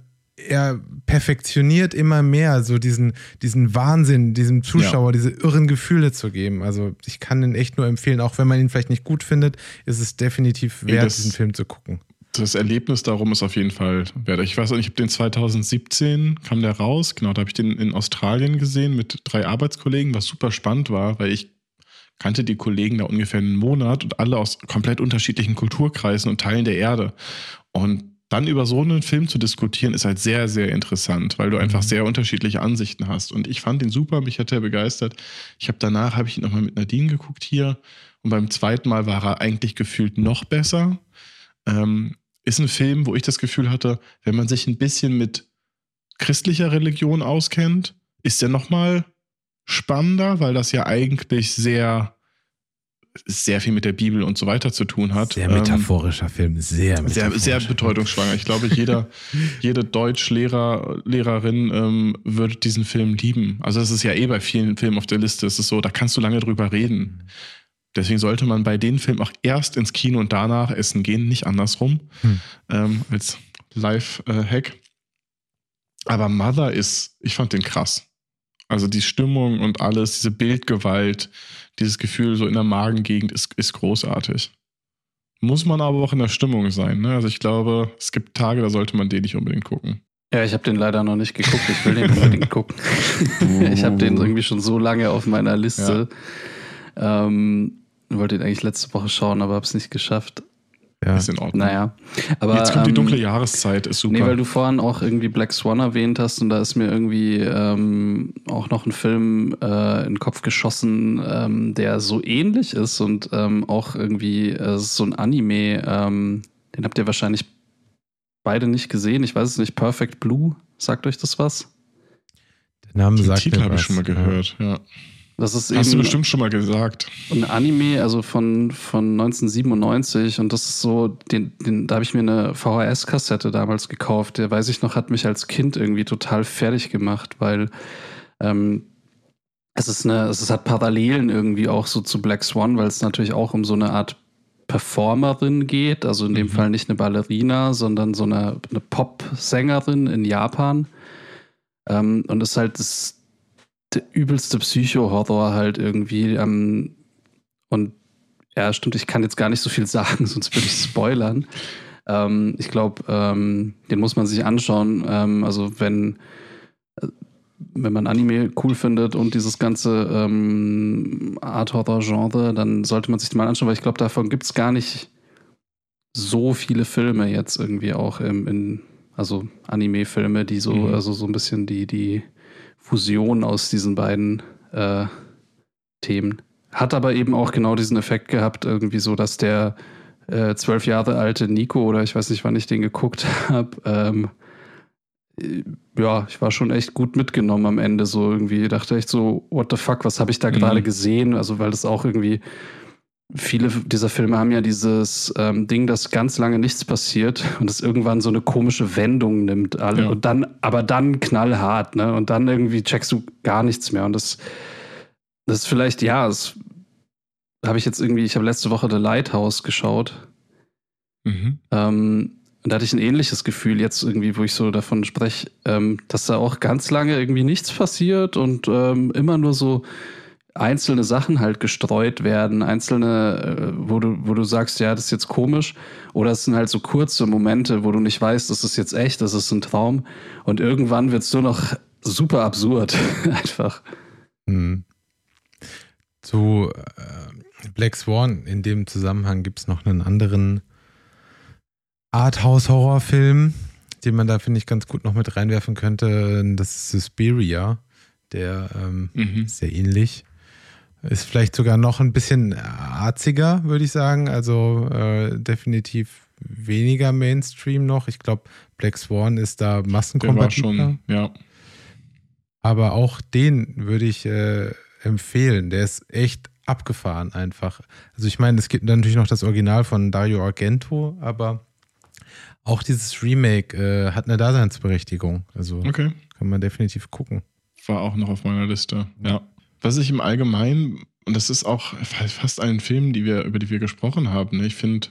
er perfektioniert immer mehr so diesen, diesen Wahnsinn, diesem Zuschauer diese irren Gefühle zu geben. Also ich kann den echt nur empfehlen, auch wenn man ihn vielleicht nicht gut findet, ist es definitiv wert, das- diesen Film zu gucken. Das Erlebnis darum ist auf jeden Fall wert. Ich weiß auch nicht, ich habe den 2017, kam der raus. Genau, da habe ich den in Australien gesehen mit drei Arbeitskollegen, was super spannend war, weil ich kannte die Kollegen da ungefähr einen Monat und alle aus komplett unterschiedlichen Kulturkreisen und Teilen der Erde. Und dann über so einen Film zu diskutieren, ist halt sehr, sehr interessant, weil du einfach sehr unterschiedliche Ansichten hast. Und ich fand ihn super, mich hat er begeistert. Ich habe danach, habe ich ihn nochmal mit Nadine geguckt hier. Und beim zweiten Mal war er eigentlich gefühlt noch besser. Ähm, ist ein Film, wo ich das Gefühl hatte, wenn man sich ein bisschen mit christlicher Religion auskennt, ist der nochmal spannender, weil das ja eigentlich sehr, sehr viel mit der Bibel und so weiter zu tun hat. Sehr Ähm, metaphorischer Film, sehr sehr, metaphorischer sehr Film. bedeutungsschwanger. Ich glaube, jeder, jede Deutschlehrer, Lehrerin ähm, würde diesen Film lieben. Also es ist ja eh bei vielen Filmen auf der Liste. Es ist so, da kannst du lange drüber reden. Deswegen sollte man bei den Filmen auch erst ins Kino und danach essen gehen, nicht andersrum, Hm. ähm, als Live-Hack. Aber Mother ist, ich fand den krass. Also die Stimmung und alles, diese Bildgewalt, dieses Gefühl so in der Magengegend ist, ist großartig. Muss man aber auch in der Stimmung sein. Ne? Also ich glaube, es gibt Tage, da sollte man den nicht unbedingt gucken. Ja, ich habe den leider noch nicht geguckt. Ich will den unbedingt gucken. ich habe den irgendwie schon so lange auf meiner Liste. Ja. Ähm, wollte ihn eigentlich letzte Woche schauen, aber habe es nicht geschafft. Ja. Ist in Ordnung. Naja. Aber, Jetzt kommt die ähm, dunkle Jahreszeit, ist super. Nee, weil du vorhin auch irgendwie Black Swan erwähnt hast und da ist mir irgendwie ähm, auch noch ein Film äh, in den Kopf geschossen, ähm, der so ähnlich ist und ähm, auch irgendwie äh, so ein Anime, ähm, den habt ihr wahrscheinlich beide nicht gesehen. Ich weiß es nicht. Perfect Blue, sagt euch das was? Der Name sagt Titel habe ich schon mal gehört, ja. Das ist Hast du bestimmt schon mal gesagt. Ein Anime, also von, von 1997 und das ist so, den, den, da habe ich mir eine VHS-Kassette damals gekauft. Der, weiß ich noch, hat mich als Kind irgendwie total fertig gemacht, weil ähm, es ist eine, es hat Parallelen irgendwie auch so zu Black Swan, weil es natürlich auch um so eine Art Performerin geht, also in dem mhm. Fall nicht eine Ballerina, sondern so eine, eine Pop-Sängerin in Japan. Ähm, und ist halt das der übelste Psycho-Horror halt irgendwie. Ähm, und ja, stimmt, ich kann jetzt gar nicht so viel sagen, sonst würde ich spoilern. Ähm, ich glaube, ähm, den muss man sich anschauen. Ähm, also wenn, äh, wenn man Anime cool findet und dieses ganze ähm, Art-Horror-Genre, dann sollte man sich den mal anschauen, weil ich glaube, davon gibt es gar nicht so viele Filme jetzt irgendwie auch im, in, also Anime-Filme, die so, mhm. also so ein bisschen die, die Fusion aus diesen beiden äh, Themen. Hat aber eben auch genau diesen Effekt gehabt, irgendwie so, dass der äh, zwölf Jahre alte Nico, oder ich weiß nicht, wann ich den geguckt habe, ähm, äh, ja, ich war schon echt gut mitgenommen am Ende. So irgendwie dachte ich so, what the fuck, was habe ich da mhm. gerade gesehen? Also, weil das auch irgendwie viele dieser Filme haben ja dieses ähm, Ding, dass ganz lange nichts passiert und es irgendwann so eine komische Wendung nimmt. Alle, ja. Und dann, aber dann knallhart, ne? Und dann irgendwie checkst du gar nichts mehr. Und das, das ist vielleicht, ja, das habe ich jetzt irgendwie, ich habe letzte Woche The Lighthouse geschaut. Mhm. Ähm, und da hatte ich ein ähnliches Gefühl jetzt irgendwie, wo ich so davon spreche, ähm, dass da auch ganz lange irgendwie nichts passiert und ähm, immer nur so einzelne Sachen halt gestreut werden, einzelne, äh, wo du, wo du sagst, ja, das ist jetzt komisch. Oder es sind halt so kurze Momente, wo du nicht weißt, das ist jetzt echt, das ist ein Traum. Und irgendwann wird es nur noch super absurd. Einfach. Hm. Zu äh, Black Swan, in dem Zusammenhang gibt es noch einen anderen Arthouse-Horrorfilm, den man da, finde ich, ganz gut noch mit reinwerfen könnte. Das ist Suspiria. Der ähm, mhm. ist sehr ähnlich. Ist vielleicht sogar noch ein bisschen arziger, würde ich sagen. Also äh, definitiv weniger Mainstream noch. Ich glaube, Black Swan ist da massenkompatibler. schon, ja. Aber auch den würde ich äh, empfehlen. Der ist echt abgefahren einfach. Also ich meine, es gibt natürlich noch das Original von Dario Argento, aber auch dieses Remake äh, hat eine Daseinsberechtigung. Also okay. kann man definitiv gucken. War auch noch auf meiner Liste, ja. Was ich im Allgemeinen, und das ist auch fast allen Filmen, die wir, über die wir gesprochen haben, ne? ich finde,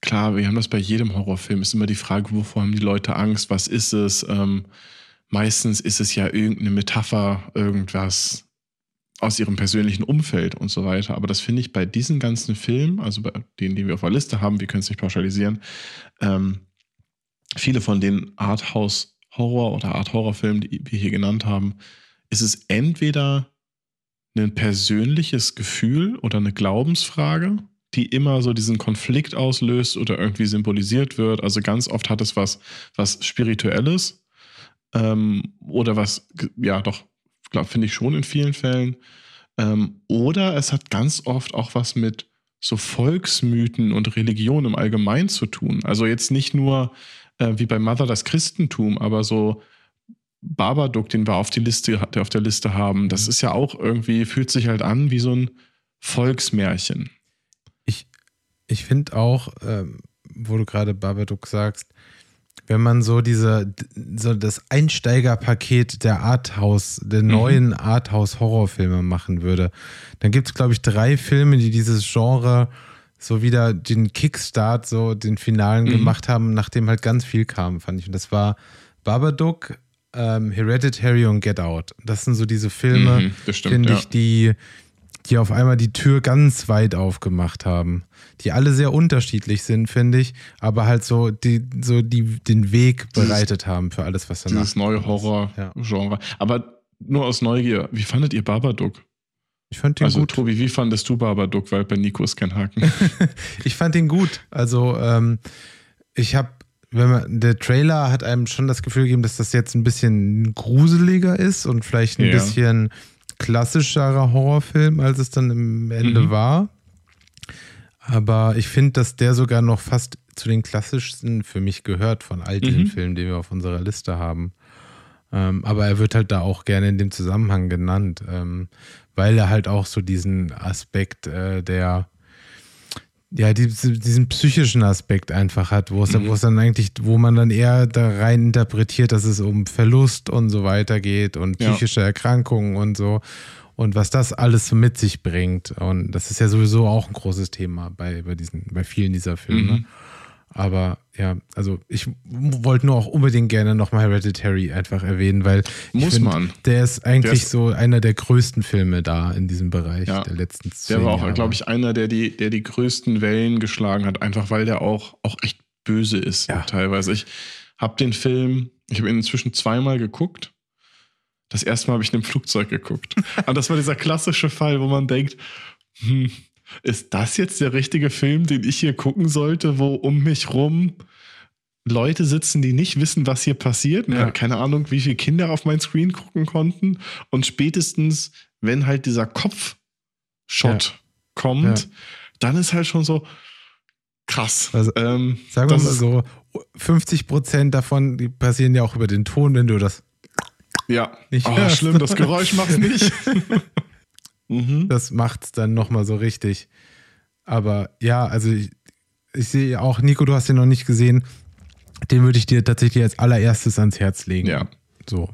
klar, wir haben das bei jedem Horrorfilm, ist immer die Frage, wovor haben die Leute Angst, was ist es? Ähm, meistens ist es ja irgendeine Metapher, irgendwas aus ihrem persönlichen Umfeld und so weiter. Aber das finde ich bei diesen ganzen Filmen, also bei denen, die wir auf der Liste haben, wir können es nicht pauschalisieren, ähm, viele von den Arthouse-Horror- oder Art-Horror-Filmen, die wir hier genannt haben, ist es entweder ein persönliches Gefühl oder eine Glaubensfrage, die immer so diesen Konflikt auslöst oder irgendwie symbolisiert wird. Also ganz oft hat es was, was Spirituelles ähm, oder was, ja doch, finde ich schon in vielen Fällen. Ähm, oder es hat ganz oft auch was mit so Volksmythen und Religion im Allgemeinen zu tun. Also jetzt nicht nur äh, wie bei Mother das Christentum, aber so Babadook, den wir auf, die Liste, auf der Liste haben, das mhm. ist ja auch irgendwie, fühlt sich halt an wie so ein Volksmärchen. Ich, ich finde auch, ähm, wo du gerade Babadook sagst, wenn man so diese, so das Einsteigerpaket der Arthouse, der mhm. neuen Arthouse-Horrorfilme machen würde, dann gibt es, glaube ich, drei Filme, die dieses Genre so wieder den Kickstart, so den Finalen mhm. gemacht haben, nachdem halt ganz viel kam, fand ich. Und das war Babadook, ähm, Hereditary und Get Out. Das sind so diese Filme, mhm, finde ja. ich, die die auf einmal die Tür ganz weit aufgemacht haben. Die alle sehr unterschiedlich sind, finde ich, aber halt so, die, so die, den Weg bereitet haben für alles, was danach Dieses neue Horror-Genre. Aber nur aus Neugier, wie fandet ihr Babadook? Ich fand den Also, gut. Tobi, wie fandest du Babadook? Weil bei Nico ist kein Haken. Ich fand ihn gut. Also, ähm, ich habe, wenn man, der Trailer hat einem schon das Gefühl gegeben, dass das jetzt ein bisschen gruseliger ist und vielleicht ein Ja. bisschen klassischerer Horrorfilm, als es dann im Ende Mhm. war. Aber ich finde, dass der sogar noch fast zu den klassischsten für mich gehört von all den Mhm. Filmen, die wir auf unserer Liste haben. Ähm, aber er wird halt da auch gerne in dem Zusammenhang genannt, ähm, weil er halt auch so diesen Aspekt äh, der ja, diese, diesen psychischen Aspekt einfach hat, wo es, Mhm. wo es dann eigentlich, wo man dann eher da rein interpretiert, dass es um Verlust und so weiter geht und Ja. psychische Erkrankungen und so und was das alles so mit sich bringt. Und das ist ja sowieso auch ein großes Thema bei, bei diesen, bei vielen dieser Filme. Mhm. Aber ja, also ich wollte nur auch unbedingt gerne nochmal Hereditary einfach erwähnen, weil Muss find, man. der ist eigentlich Der ist- so einer der größten Filme da in diesem Bereich Ja. der letzten zehn Der war auch, glaube ich, einer, der die, der die größten Wellen geschlagen hat, einfach weil der auch, auch echt böse ist Ja. teilweise. Ich habe den Film, ich habe ihn inzwischen zweimal geguckt. Das erste Mal habe ich in einem Flugzeug geguckt. Und das war dieser klassische Fall, wo man denkt, hm, ist das jetzt der richtige Film, den ich hier gucken sollte, wo um mich rum Leute sitzen, die nicht wissen, was hier passiert. Ja. Keine Ahnung, wie viele Kinder auf mein Screen gucken konnten. Und spätestens, wenn halt dieser Kopf-Shot kommt, Ja. dann ist halt schon so krass. Also, ähm, Sagen wir mal so, 50 Prozent davon, die passieren ja auch über den Ton, wenn du das, Ja. Nicht oh, schlimm, das Geräusch macht's nicht. mhm. das macht's dann nochmal so richtig. Aber ja, also ich, ich sehe auch, Nico, du hast den noch nicht gesehen. Den würde ich dir tatsächlich als allererstes ans Herz legen. Ja. So.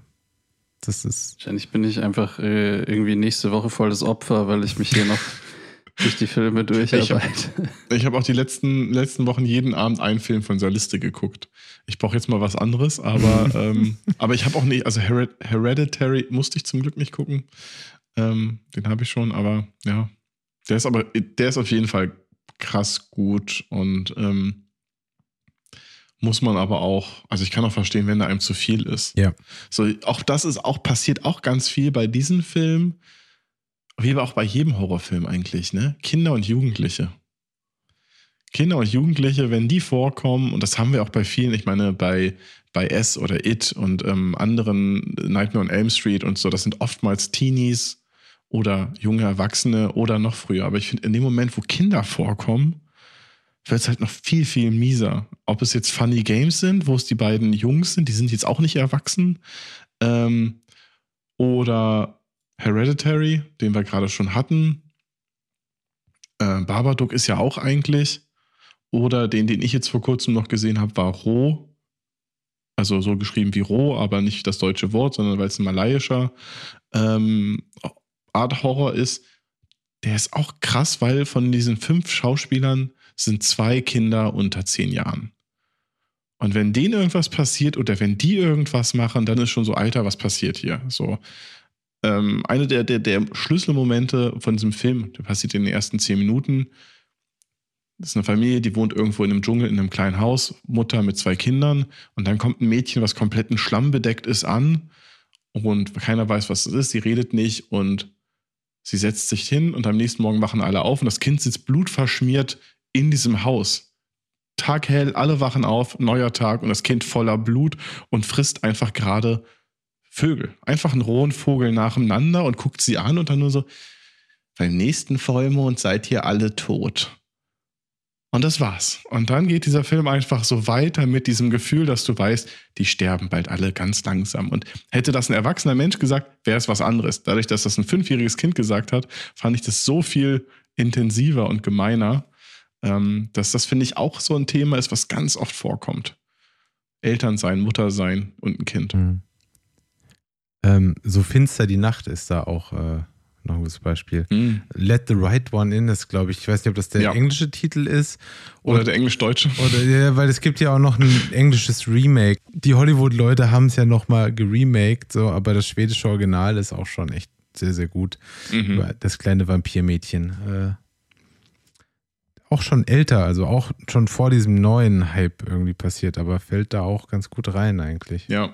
Das ist. Wahrscheinlich bin ich einfach äh, irgendwie nächste Woche voll das Opfer, weil ich mich hier noch durch die Filme durcharbeite. Ich habe auch die letzten, letzten Wochen jeden Abend einen Film von dieser Liste geguckt. Ich brauche jetzt mal was anderes, aber, ähm, aber ich habe auch nicht, also Hered Hereditary musste ich zum Glück nicht gucken. Ähm, den habe ich schon, aber ja. Der ist aber, der ist auf jeden Fall krass gut und ähm, muss man aber auch, also ich kann auch verstehen, wenn da einem zu viel ist. Ja. So, auch das ist auch, passiert auch ganz viel bei diesem Film, wie aber auch bei jedem Horrorfilm eigentlich, ne? Kinder und Jugendliche. Kinder und Jugendliche, wenn die vorkommen, und das haben wir auch bei vielen, ich meine, bei, bei S oder It und ähm, anderen Nightmare on Elm Street und so, das sind oftmals Teenies oder junge Erwachsene oder noch früher. Aber ich finde, in dem Moment, wo Kinder vorkommen, wird es halt noch viel, viel mieser. Ob es jetzt Funny Games sind, wo es die beiden Jungs sind, die sind jetzt auch nicht erwachsen. Ähm, oder Hereditary, den wir gerade schon hatten. Äh, Babadook ist ja auch eigentlich. Oder den, den ich jetzt vor kurzem noch gesehen habe, war Roh. Also so geschrieben wie Roh, aber nicht das deutsche Wort, sondern weil es ein malaiischer ähm, Art Horror ist. Der ist auch krass, weil von diesen fünf Schauspielern sind zwei Kinder unter zehn Jahren. Und wenn denen irgendwas passiert oder wenn die irgendwas machen, dann ist schon so, Alter, was passiert hier? So. Ähm, eine der, der, der Schlüsselmomente von diesem Film, der passiert in den ersten zehn Minuten. Das ist eine Familie, die wohnt irgendwo in einem Dschungel, in einem kleinen Haus, Mutter mit zwei Kindern. Und dann kommt ein Mädchen, was komplett in Schlamm bedeckt ist, an. Und keiner weiß, was es ist. Sie redet nicht und sie setzt sich hin und am nächsten Morgen wachen alle auf und das Kind sitzt blutverschmiert in diesem Haus. Taghell, alle wachen auf, neuer Tag und das Kind voller Blut und frisst einfach gerade Vögel. Einfach einen rohen Vogel nacheinander und guckt sie an und dann nur so, beim nächsten Vollmond seid ihr alle tot. Und das war's. Und dann geht dieser Film einfach so weiter mit diesem Gefühl, dass du weißt, die sterben bald alle ganz langsam. Und hätte das ein erwachsener Mensch gesagt, wäre es was anderes. Dadurch, dass das ein fünfjähriges Kind gesagt hat, fand ich das so viel intensiver und gemeiner, ähm, dass das, finde ich, auch so ein Thema ist, was ganz oft vorkommt. Eltern sein, Mutter sein und ein Kind. Mhm. Ähm, so finster die Nacht ist da auch äh, noch ein gutes Beispiel. Mhm. Let the Right One In ist, glaube ich, ich weiß nicht, ob das der Ja. englische Titel ist. Oder der Englisch-Deutsche. Oder, ja, weil es gibt ja auch noch ein englisches Remake. Die Hollywood-Leute haben es ja nochmal geremaked, so, aber das schwedische Original ist auch schon echt sehr, sehr gut. Mhm. Das kleine Vampirmädchen. Äh, auch schon älter, also auch schon vor diesem neuen Hype irgendwie passiert, aber fällt da auch ganz gut rein eigentlich. Ja.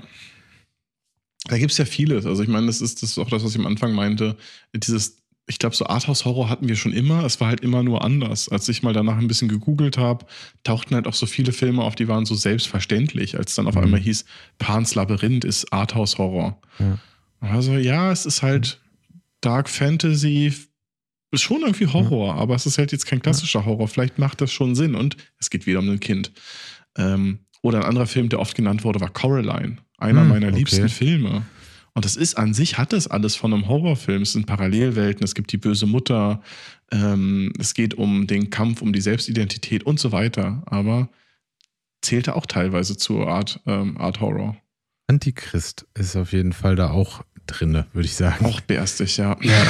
Da gibt es ja vieles. Also ich meine, das ist, das ist auch das, was ich am Anfang meinte. Dieses, ich glaube, so Arthouse-Horror hatten wir schon immer. Es war halt immer nur anders. Als ich mal danach ein bisschen gegoogelt habe, tauchten halt auch so viele Filme auf, die waren so selbstverständlich, als dann auf Mhm. einmal hieß, Pans Labyrinth ist Arthouse-Horror. Ja. Also ja, es ist halt Dark Fantasy, ist schon irgendwie Horror, aber es ist halt jetzt kein klassischer Horror. Vielleicht macht das schon Sinn und es geht wieder um ein Kind. Ähm, oder ein anderer Film, der oft genannt wurde, war Coraline. Einer Hm, meiner okay. liebsten Filme. Und das ist an sich, hat das alles von einem Horrorfilm. Es sind Parallelwelten, es gibt die böse Mutter, ähm, es geht um den Kampf um die Selbstidentität und so weiter. Aber zählte auch teilweise zur Art, ähm, Art Horror. Antichrist ist auf jeden Fall da auch drinne, würde ich sagen. Auch bärstig, ja. Ja.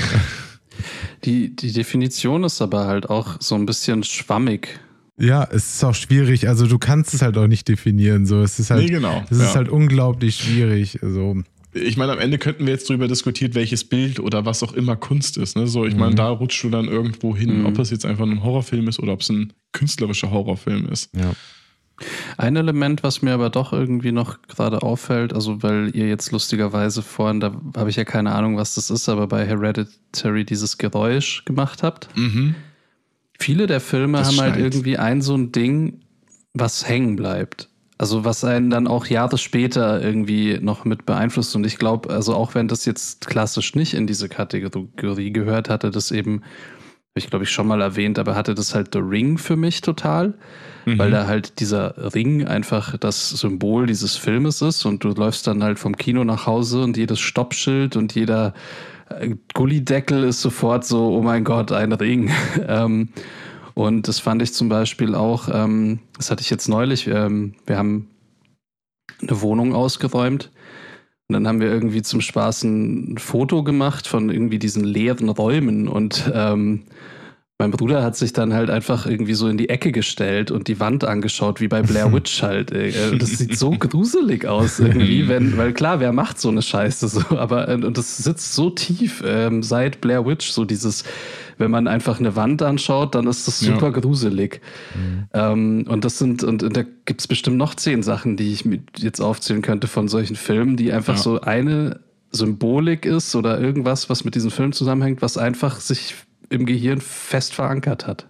Die, die Definition ist aber halt auch so ein bisschen schwammig. Ja, es ist auch schwierig. Also du kannst es halt auch nicht definieren. So, es ist halt, nee, genau. es ja. ist halt unglaublich schwierig. Also ich meine, am Ende könnten wir jetzt darüber diskutieren, welches Bild oder was auch immer Kunst ist. Ne? So, ich meine, Mhm. da rutschst du dann irgendwo hin, Mhm. ob es jetzt einfach ein Horrorfilm ist oder ob es ein künstlerischer Horrorfilm ist. ja, Ein Element, was mir aber doch irgendwie noch gerade auffällt, also weil ihr jetzt lustigerweise vorhin, da habe ich ja keine Ahnung, was das ist, aber bei Hereditary dieses Geräusch gemacht habt. Mhm. Viele der Filme Das haben halt schneit. irgendwie ein so ein Ding, was hängen bleibt. Also was einen dann auch Jahre später irgendwie noch mit beeinflusst. Und ich glaube, also auch wenn das jetzt klassisch nicht in diese Kategorie gehört, hatte das eben, ich glaube ich schon mal erwähnt, aber hatte das halt The Ring für mich total, Mhm. weil da halt dieser Ring einfach das Symbol dieses Filmes ist und du läufst dann halt vom Kino nach Hause und jedes Stoppschild und jeder Gullideckel ist sofort so, oh mein Gott, ein Ring. ähm, und das fand ich zum Beispiel auch, ähm, das hatte ich jetzt neulich, ähm, wir haben eine Wohnung ausgeräumt und dann haben wir irgendwie zum Spaß ein Foto gemacht von irgendwie diesen leeren Räumen und ähm, mein Bruder hat sich dann halt einfach irgendwie so in die Ecke gestellt und die Wand angeschaut, wie bei Blair Witch halt. Äh, Das sieht so gruselig aus irgendwie, wenn, weil klar, wer macht so eine Scheiße so, aber äh, und das sitzt so tief ähm, seit Blair Witch, so dieses, wenn man einfach eine Wand anschaut, dann ist das Ja. super gruselig. Ähm, und das sind, und, und da gibt es bestimmt noch zehn Sachen, die ich jetzt aufzählen könnte von solchen Filmen, die einfach Ja. so eine Symbolik ist oder irgendwas, was mit diesem Film zusammenhängt, was einfach sich im Gehirn fest verankert hat.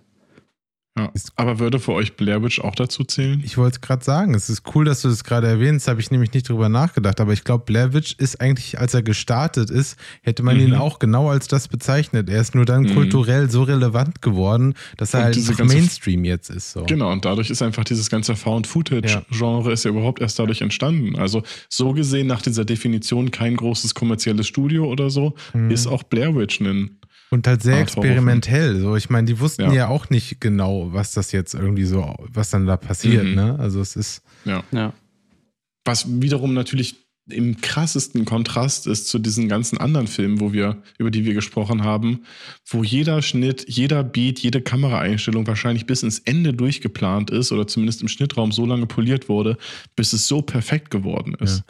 Ja. Aber würde für euch Blair Witch auch dazu zählen? ich wollte es gerade sagen. Es ist cool, dass du das gerade erwähnst. Habe ich nämlich nicht drüber nachgedacht. Aber ich glaube, Blair Witch ist eigentlich, als er gestartet ist, hätte man Mhm. ihn auch genau als das bezeichnet. Er ist nur dann Mhm. kulturell so relevant geworden, dass er Und halt Mainstream jetzt ist. So. Genau, und dadurch ist einfach dieses ganze Found-Footage-Genre ist ja überhaupt erst dadurch entstanden. Also so gesehen nach dieser Definition kein großes kommerzielles Studio oder so, Mhm. ist auch Blair Witch ein Und halt sehr Horrorfilm. experimentell. So, ich meine, die wussten ja. Ja. auch nicht genau, was das jetzt irgendwie so, was dann da passiert. Mhm. Ne? Also es ist Ja. Ja. Was wiederum natürlich im krassesten Kontrast ist zu diesen ganzen anderen Filmen, wo wir, über die wir gesprochen haben, wo jeder Schnitt, jeder Beat, jede Kameraeinstellung wahrscheinlich bis ins Ende durchgeplant ist oder zumindest im Schnittraum so lange poliert wurde, bis es so perfekt geworden ist.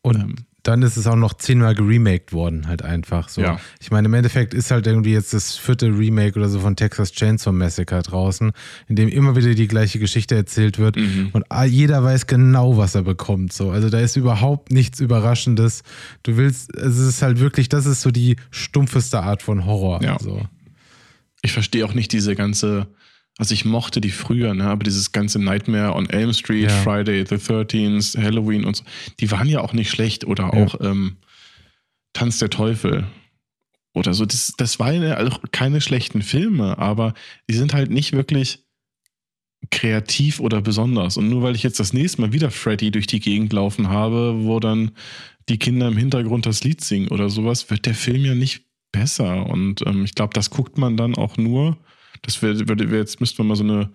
und Ähm. Dann ist es auch noch zehnmal geremaked worden, halt einfach so. Ja. Ich meine, im Endeffekt ist halt irgendwie jetzt das vierte Remake oder so von Texas Chainsaw Massacre draußen, in dem immer wieder die gleiche Geschichte erzählt wird Mhm. und jeder weiß genau, was er bekommt. So, also da ist überhaupt nichts Überraschendes. Du willst, es ist halt wirklich, das ist so die stumpfeste Art von Horror. Ja. So. Ich verstehe auch nicht diese ganze, also ich mochte die früher, ne, aber dieses ganze Nightmare on Elm Street, Ja. Friday the 13th, Halloween und so, die waren ja auch nicht schlecht oder Ja. auch ähm, Tanz der Teufel oder so. Das, das waren ja auch keine schlechten Filme, aber die sind halt nicht wirklich kreativ oder besonders. Und nur weil ich jetzt das nächste Mal wieder Freddy durch die Gegend laufen habe, wo dann die Kinder im Hintergrund das Lied singen oder sowas, wird der Film ja nicht besser. Und ähm, ich glaube, das guckt man dann auch nur. Das würde, würde jetzt müssten wir mal so eine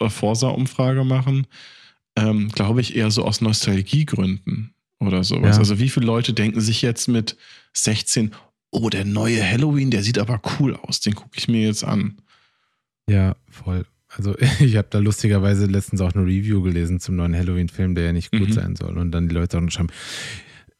äh, Forsa-Umfrage machen. Ähm, glaube ich, eher so aus Nostalgiegründen oder sowas. Ja. Also wie viele Leute denken sich jetzt mit 16, oh, der neue Halloween, der sieht aber cool aus, den gucke ich mir jetzt an. Ja, voll. Also ich habe da lustigerweise letztens auch eine Review gelesen zum neuen Halloween-Film, der ja nicht gut Mhm. sein soll. Und dann die Leute auch noch schreiben,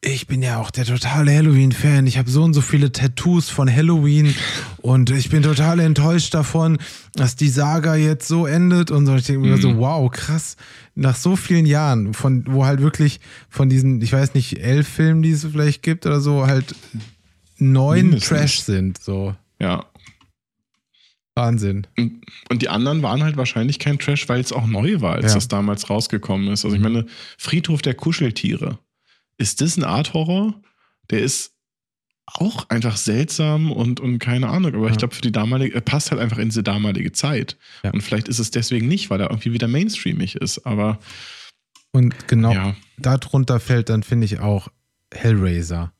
ich bin ja auch der totale Halloween-Fan. Ich habe so und so viele Tattoos von Halloween und ich bin total enttäuscht davon, dass die Saga jetzt so endet und so. Ich denke mir Mhm. so, wow, krass. Nach so vielen Jahren, von wo halt wirklich von diesen, ich weiß nicht, elf Filmen, die es vielleicht gibt oder so, halt neun. Trash sind. So Ja. Wahnsinn. Und, und die anderen waren halt wahrscheinlich kein Trash, weil es auch neu war, als Ja. das damals rausgekommen ist. Also ich meine, Friedhof der Kuscheltiere. Ist das ein Art-Horror? Der ist auch einfach seltsam und, und keine Ahnung. Aber ich Ja. glaube, für die damalige, er passt halt einfach in diese damalige Zeit. Ja. Und vielleicht ist es deswegen nicht, weil er irgendwie wieder mainstreamig ist. Aber Und genau ja. darunter fällt dann, finde ich, auch Hellraiser.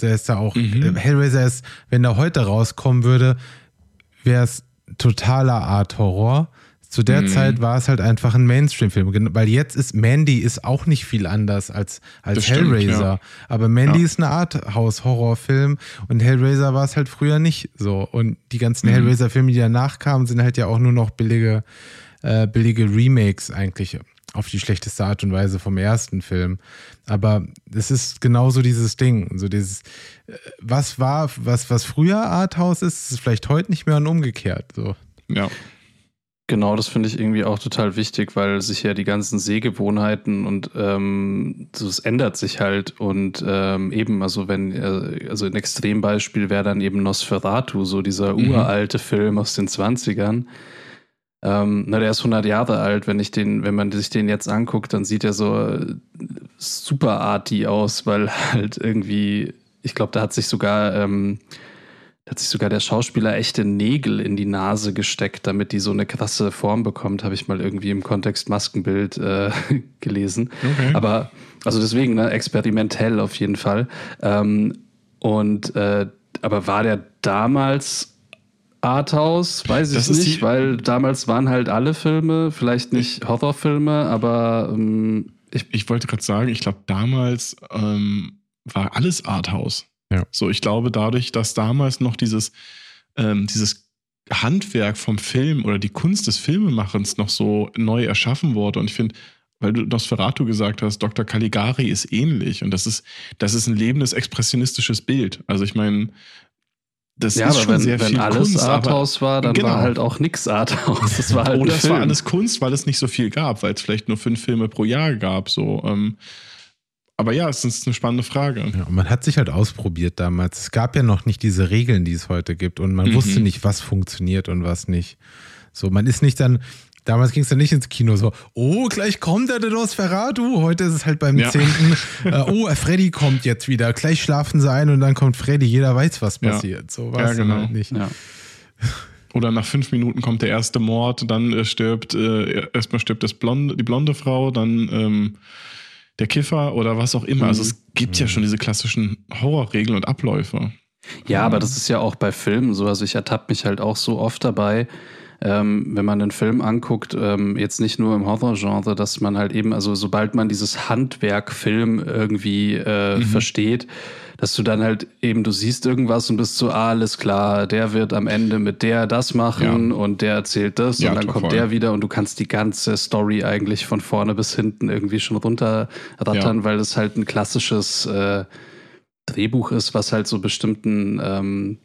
Der ist da auch, Mhm. äh, Hellraiser ist, wenn er heute rauskommen würde, wäre es totaler Art-Horror. Zu der Mhm. Zeit war es halt einfach ein Mainstream-Film. Weil jetzt ist Mandy ist auch nicht viel anders als, als Das stimmt, Hellraiser. ja. Aber Mandy Ja. ist ein Arthouse-Horrorfilm und Hellraiser war es halt früher nicht so. Und die ganzen Mhm. Hellraiser-Filme, die danach kamen, sind halt ja auch nur noch billige, äh, billige Remakes eigentlich auf die schlechteste Art und Weise vom ersten Film. Aber es ist genauso dieses Ding. So dieses, äh, was war, was, was früher Arthouse ist, ist vielleicht heute nicht mehr und umgekehrt. So. Ja. Genau, das finde ich irgendwie auch total wichtig, weil sich ja die ganzen Sehgewohnheiten und ähm, so, es ändert sich halt und ähm, eben, also wenn, äh, also ein Extrembeispiel wäre dann eben Nosferatu, so dieser Mhm. uralte Film aus den 20ern. Ähm, na, der ist 100 Jahre alt. Wenn ich den, wenn man sich den jetzt anguckt, dann sieht er so äh, super arty aus, weil halt irgendwie, ich glaube, da hat sich sogar ähm, da hat sich sogar der Schauspieler echte Nägel in die Nase gesteckt, damit die so eine krasse Form bekommt, habe ich mal irgendwie im Kontext Maskenbild äh, gelesen. Okay. Aber, also deswegen, ne, experimentell auf jeden Fall. Ähm, und, äh, aber war der damals Arthouse? Weiß ich Das nicht, weil damals waren halt alle Filme, vielleicht nicht Horrorfilme, aber ähm, ich, ich wollte gerade sagen, ich glaube, damals ähm, war alles Arthouse. Ja. So, ich glaube, dadurch, dass damals noch dieses, ähm, dieses Handwerk vom Film oder die Kunst des Filmemachens noch so neu erschaffen wurde. Und ich finde, weil du Nosferatu gesagt hast, Dr. Caligari ist ähnlich. Und das ist, das ist ein lebendes expressionistisches Bild. Also ich meine, das ja, ist schon wenn, sehr wenn viel alles Kunst. aber- Arthouse war, dann Genau. war halt auch nix Arthouse. Das war halt Oder es war alles Kunst, weil es nicht so viel gab, weil es vielleicht nur fünf Filme pro Jahr gab. So. Ähm, aber ja, es ist eine spannende Frage. Ja, man hat sich halt ausprobiert damals. Es gab ja noch nicht diese Regeln, die es heute gibt. Und man Mhm. wusste nicht, was funktioniert und was nicht. So, man ist nicht dann. Damals ging es dann nicht ins Kino so, oh, gleich kommt der Nosferatu. Heute ist es halt beim Ja. 10. äh, oh, Freddy kommt jetzt wieder. Gleich schlafen sie ein und dann kommt Freddy. Jeder weiß, was Ja. passiert. So war Ja, es dann genau. halt nicht. Ja. Oder nach fünf Minuten kommt der erste Mord, dann äh, stirbt, äh, erstmal stirbt das blonde, die blonde Frau, dann ähm, der Kiffer oder was auch immer. Also es gibt ja schon diese klassischen Horrorregeln und Abläufe. Ja, aber das ist ja auch bei Filmen so. Also ich ertappe mich halt auch so oft dabei, ähm, wenn man einen Film anguckt, ähm, jetzt nicht nur im Horrorgenre, dass man halt eben, also sobald man dieses Handwerk Film irgendwie äh, Mhm. versteht, dass du dann halt eben, du siehst irgendwas und bist so, ah, alles klar, der wird am Ende mit der das machen Ja. und der erzählt das Ja, und dann kommt voll. der wieder und du kannst die ganze Story eigentlich von vorne bis hinten irgendwie schon runterrattern, Ja. weil das halt ein klassisches äh, Drehbuch ist, was halt so bestimmten ähm,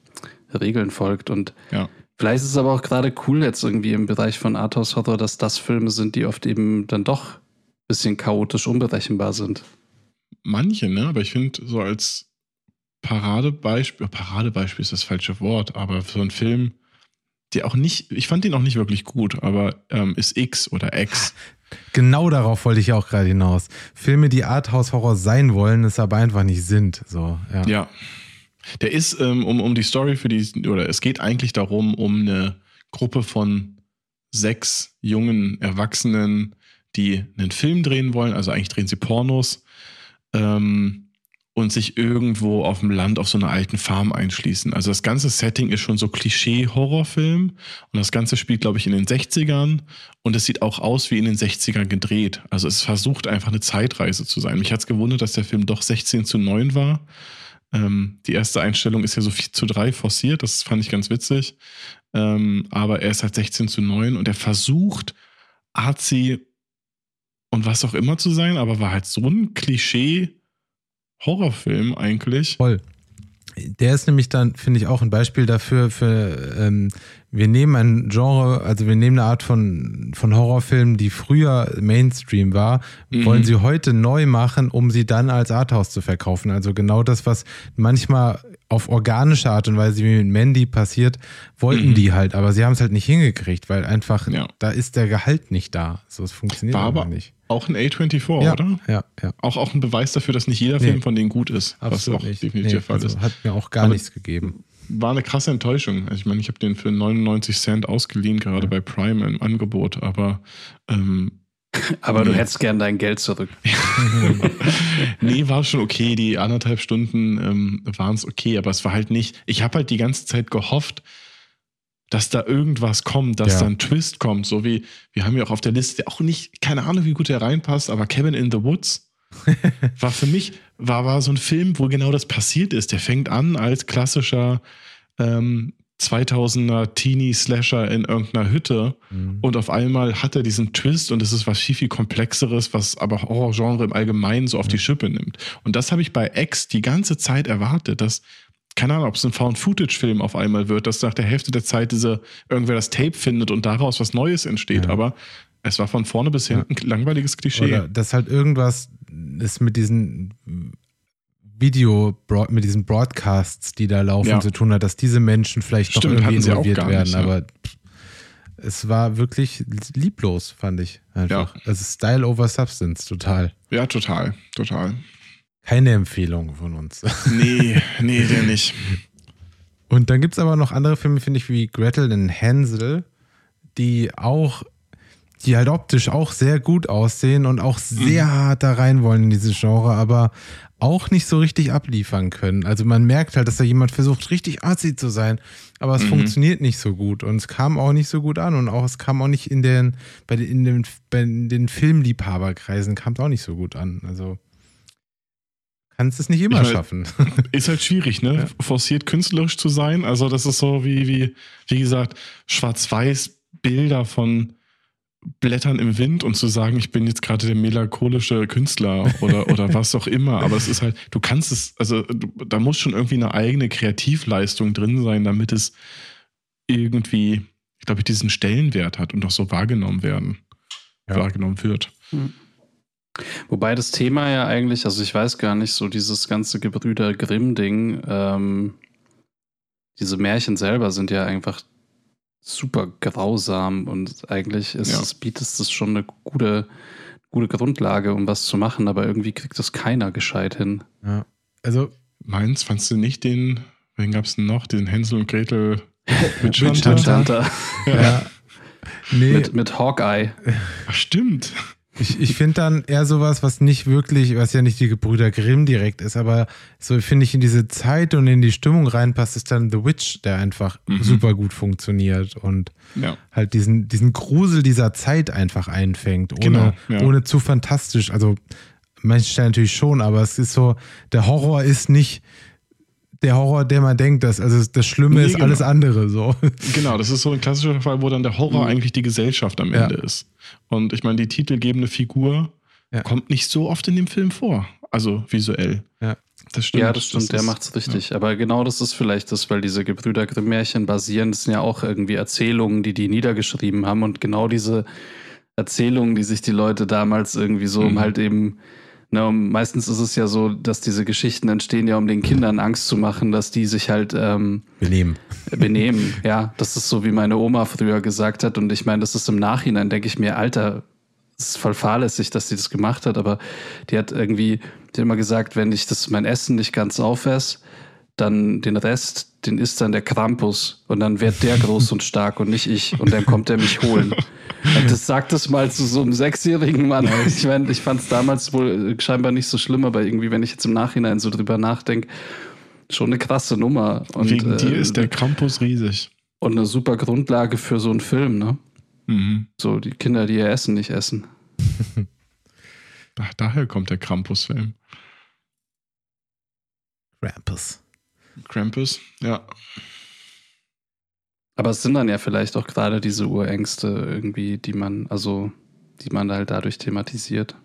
Regeln folgt. Und Ja. vielleicht ist es aber auch gerade cool jetzt irgendwie im Bereich von Arthouse Horror, dass das Filme sind, die oft eben dann doch ein bisschen chaotisch unberechenbar sind. Manche, ne? Aber ich finde, so als Paradebeispiel, Paradebeispiel ist das falsche Wort, aber für so einen Film, der auch nicht, ich fand den auch nicht wirklich gut, aber ähm, ist X oder X. Genau darauf wollte ich auch gerade hinaus. Filme, die Arthouse-Horror sein wollen, es aber einfach nicht sind. So, ja. Ja. Der ist, ähm, um, um die Story für die, oder es geht eigentlich darum, um eine Gruppe von sechs jungen Erwachsenen, die einen Film drehen wollen, also eigentlich drehen sie Pornos, ähm, und sich irgendwo auf dem Land auf so einer alten Farm einschließen. Also das ganze Setting ist schon so Klischee-Horrorfilm und das Ganze spielt, glaube ich, in den 60ern und es sieht auch aus wie in den 60ern gedreht. Also es versucht einfach eine Zeitreise zu sein. Mich hat es gewundert, dass der Film doch 16 zu 9 war. Ähm, die erste Einstellung ist ja so 4 zu 3 forciert, das fand ich ganz witzig. Ähm, aber er ist halt 16 zu 9 und er versucht, artsy und was auch immer zu sein, aber war halt so ein Klischee Horrorfilm eigentlich. Voll. Der ist nämlich dann, finde ich, auch ein Beispiel dafür, für, ähm, wir nehmen ein Genre, also wir nehmen eine Art von, von Horrorfilm, die früher Mainstream war, Mhm. wollen sie heute neu machen, um sie dann als Arthouse zu verkaufen. Also genau das, was manchmal auf organische Art und Weise wie mit Mandy passiert, wollten Mhm. die halt, aber sie haben es halt nicht hingekriegt, weil einfach, Ja. da ist der Gehalt nicht da. So, es funktioniert War aber nicht. auch ein A24, Ja, oder? ja, ja. Auch, auch ein Beweis dafür, dass nicht jeder Nee. Film von denen gut ist. Absolut was auch nicht. definitiv Nee, der Fall also ist. Hat mir auch gar Aber- nichts gegeben. War eine krasse Enttäuschung. Also ich meine, ich habe den für 99 Cent ausgeliehen, gerade bei Prime im Angebot, aber ähm, Aber du hättest gern dein Geld zurück. nee, war schon okay. Die anderthalb Stunden ähm, waren es okay, aber es war halt nicht. Ich habe halt die ganze Zeit gehofft, dass da irgendwas kommt, dass Ja. da ein Twist kommt. So wie, wir haben ja auch auf der Liste auch nicht, keine Ahnung, wie gut der reinpasst, aber Cabin in the Woods war für mich, war, war so ein Film, wo genau das passiert ist. Der fängt an als klassischer ähm, 2000er Teenie-Slasher in irgendeiner Hütte Mhm. und auf einmal hat er diesen Twist und es ist was viel, viel komplexeres, was aber Horrorgenre im Allgemeinen so auf die Schippe nimmt. Und das habe ich bei X die ganze Zeit erwartet, dass, keine Ahnung, ob es ein Found-Footage-Film auf einmal wird, dass nach der Hälfte der Zeit diese, irgendwer das Tape findet und daraus was Neues entsteht. Ja. Aber es war von vorne bis hinten ein langweiliges Klischee. Oder dass halt irgendwas ist mit diesen Video, mit diesen Broadcasts, die da laufen, Ja. zu tun hat, dass diese Menschen vielleicht Stimmt, noch irgendwie involviert werden. nicht, ja. Aber es war wirklich lieblos, fand ich einfach. Also Style over Substance, total. Ja, total, total. Keine Empfehlung von uns. Nee, nee, der nicht. Und dann gibt es aber noch andere Filme, finde ich, wie Gretel und Hansel, die auch, die halt optisch auch sehr gut aussehen und auch sehr hart da rein wollen in dieses Genre, aber auch nicht so richtig abliefern können. Also man merkt halt, dass da jemand versucht, richtig artsy zu sein, aber es Mhm. funktioniert nicht so gut und es kam auch nicht so gut an und auch es kam auch nicht in den, bei den, in den, bei den Filmliebhaberkreisen kam es auch nicht so gut an. Also kannst es nicht immer Ich mein, schaffen. Ist halt schwierig, ne? Ja. Forciert künstlerisch zu sein. Also, das ist so wie, wie, wie gesagt, schwarz-weiß Bilder von Blättern im Wind und zu sagen, ich bin jetzt gerade der melancholische Künstler oder, oder was auch immer. Aber es ist halt, du kannst es, also du, da muss schon irgendwie eine eigene Kreativleistung drin sein, damit es irgendwie, ich glaube, diesen Stellenwert hat und auch so wahrgenommen werden, Ja. wahrgenommen wird. Wobei das Thema ja eigentlich, also ich weiß gar nicht, so dieses ganze Gebrüder Grimm-Ding, ähm, diese Märchen selber sind ja einfach super grausam und eigentlich ist Ja. es, bietet es schon eine gute, gute Grundlage, um was zu machen, aber irgendwie kriegt das keiner gescheit hin. Ja. Also Meins, fandst du nicht den, wen gab es denn noch? Den Hänsel und Gretel Witch Witch Hunter? Hunter ja. Nee, mit, mit Hawkeye. Ach, stimmt. Ich, ich finde dann eher sowas, was nicht wirklich, was ja nicht die Gebrüder Grimm direkt ist, aber so finde ich in diese Zeit und in die Stimmung reinpasst, ist dann The Witch, der einfach Mhm. super gut funktioniert und Ja. halt diesen, diesen Grusel dieser Zeit einfach einfängt, ohne, Genau, ja. ohne zu fantastisch. Also manche Stellen natürlich schon, aber es ist so, der Horror ist nicht der Horror, der man denkt, dass, also das Schlimme Nee, ist genau. alles andere so. Genau, das ist so ein klassischer Fall, wo dann der Horror eigentlich die Gesellschaft am Mhm. Ja. Ende ist. Und ich meine, die titelgebende Figur Ja. kommt nicht so oft in dem Film vor. Also visuell. Ja. Das stimmt. ja, das stimmt, der ist- macht's richtig. Aber genau das ist vielleicht das, weil diese Gebrüder Grimm-Märchen basieren, das sind ja auch irgendwie Erzählungen, die die niedergeschrieben haben und genau diese Erzählungen, die sich die Leute damals irgendwie so, um Mhm. halt eben, ne, meistens ist es ja so, dass diese Geschichten entstehen ja, um den Kindern Angst zu machen, dass die sich halt ähm, Benehmen. benehmen. ja, das ist so, wie meine Oma früher gesagt hat. Und ich meine, das ist im Nachhinein, denke ich mir, Alter, es ist voll fahrlässig, dass sie das gemacht hat, aber die hat irgendwie, die hat immer gesagt, wenn ich das mein Essen nicht ganz aufesse, dann den Rest, den isst dann der Krampus und dann wird der groß und stark und nicht ich und dann kommt er mich holen. Das sagt es mal zu so einem sechsjährigen Mann. Ich meine, ich fand es damals wohl äh, scheinbar nicht so schlimm, aber irgendwie, wenn ich jetzt im Nachhinein so drüber nachdenke, schon eine krasse Nummer. Und, Wegen dir äh, ist der Krampus riesig. und eine super Grundlage für so einen Film, ne? Mhm. So die Kinder, die ihr Essen nicht essen. Ach, daher kommt der Krampus-Film. Krampus. Krampus, ja. Aber es sind dann ja vielleicht auch gerade diese Urängste irgendwie, die man, also, die man halt dadurch thematisiert.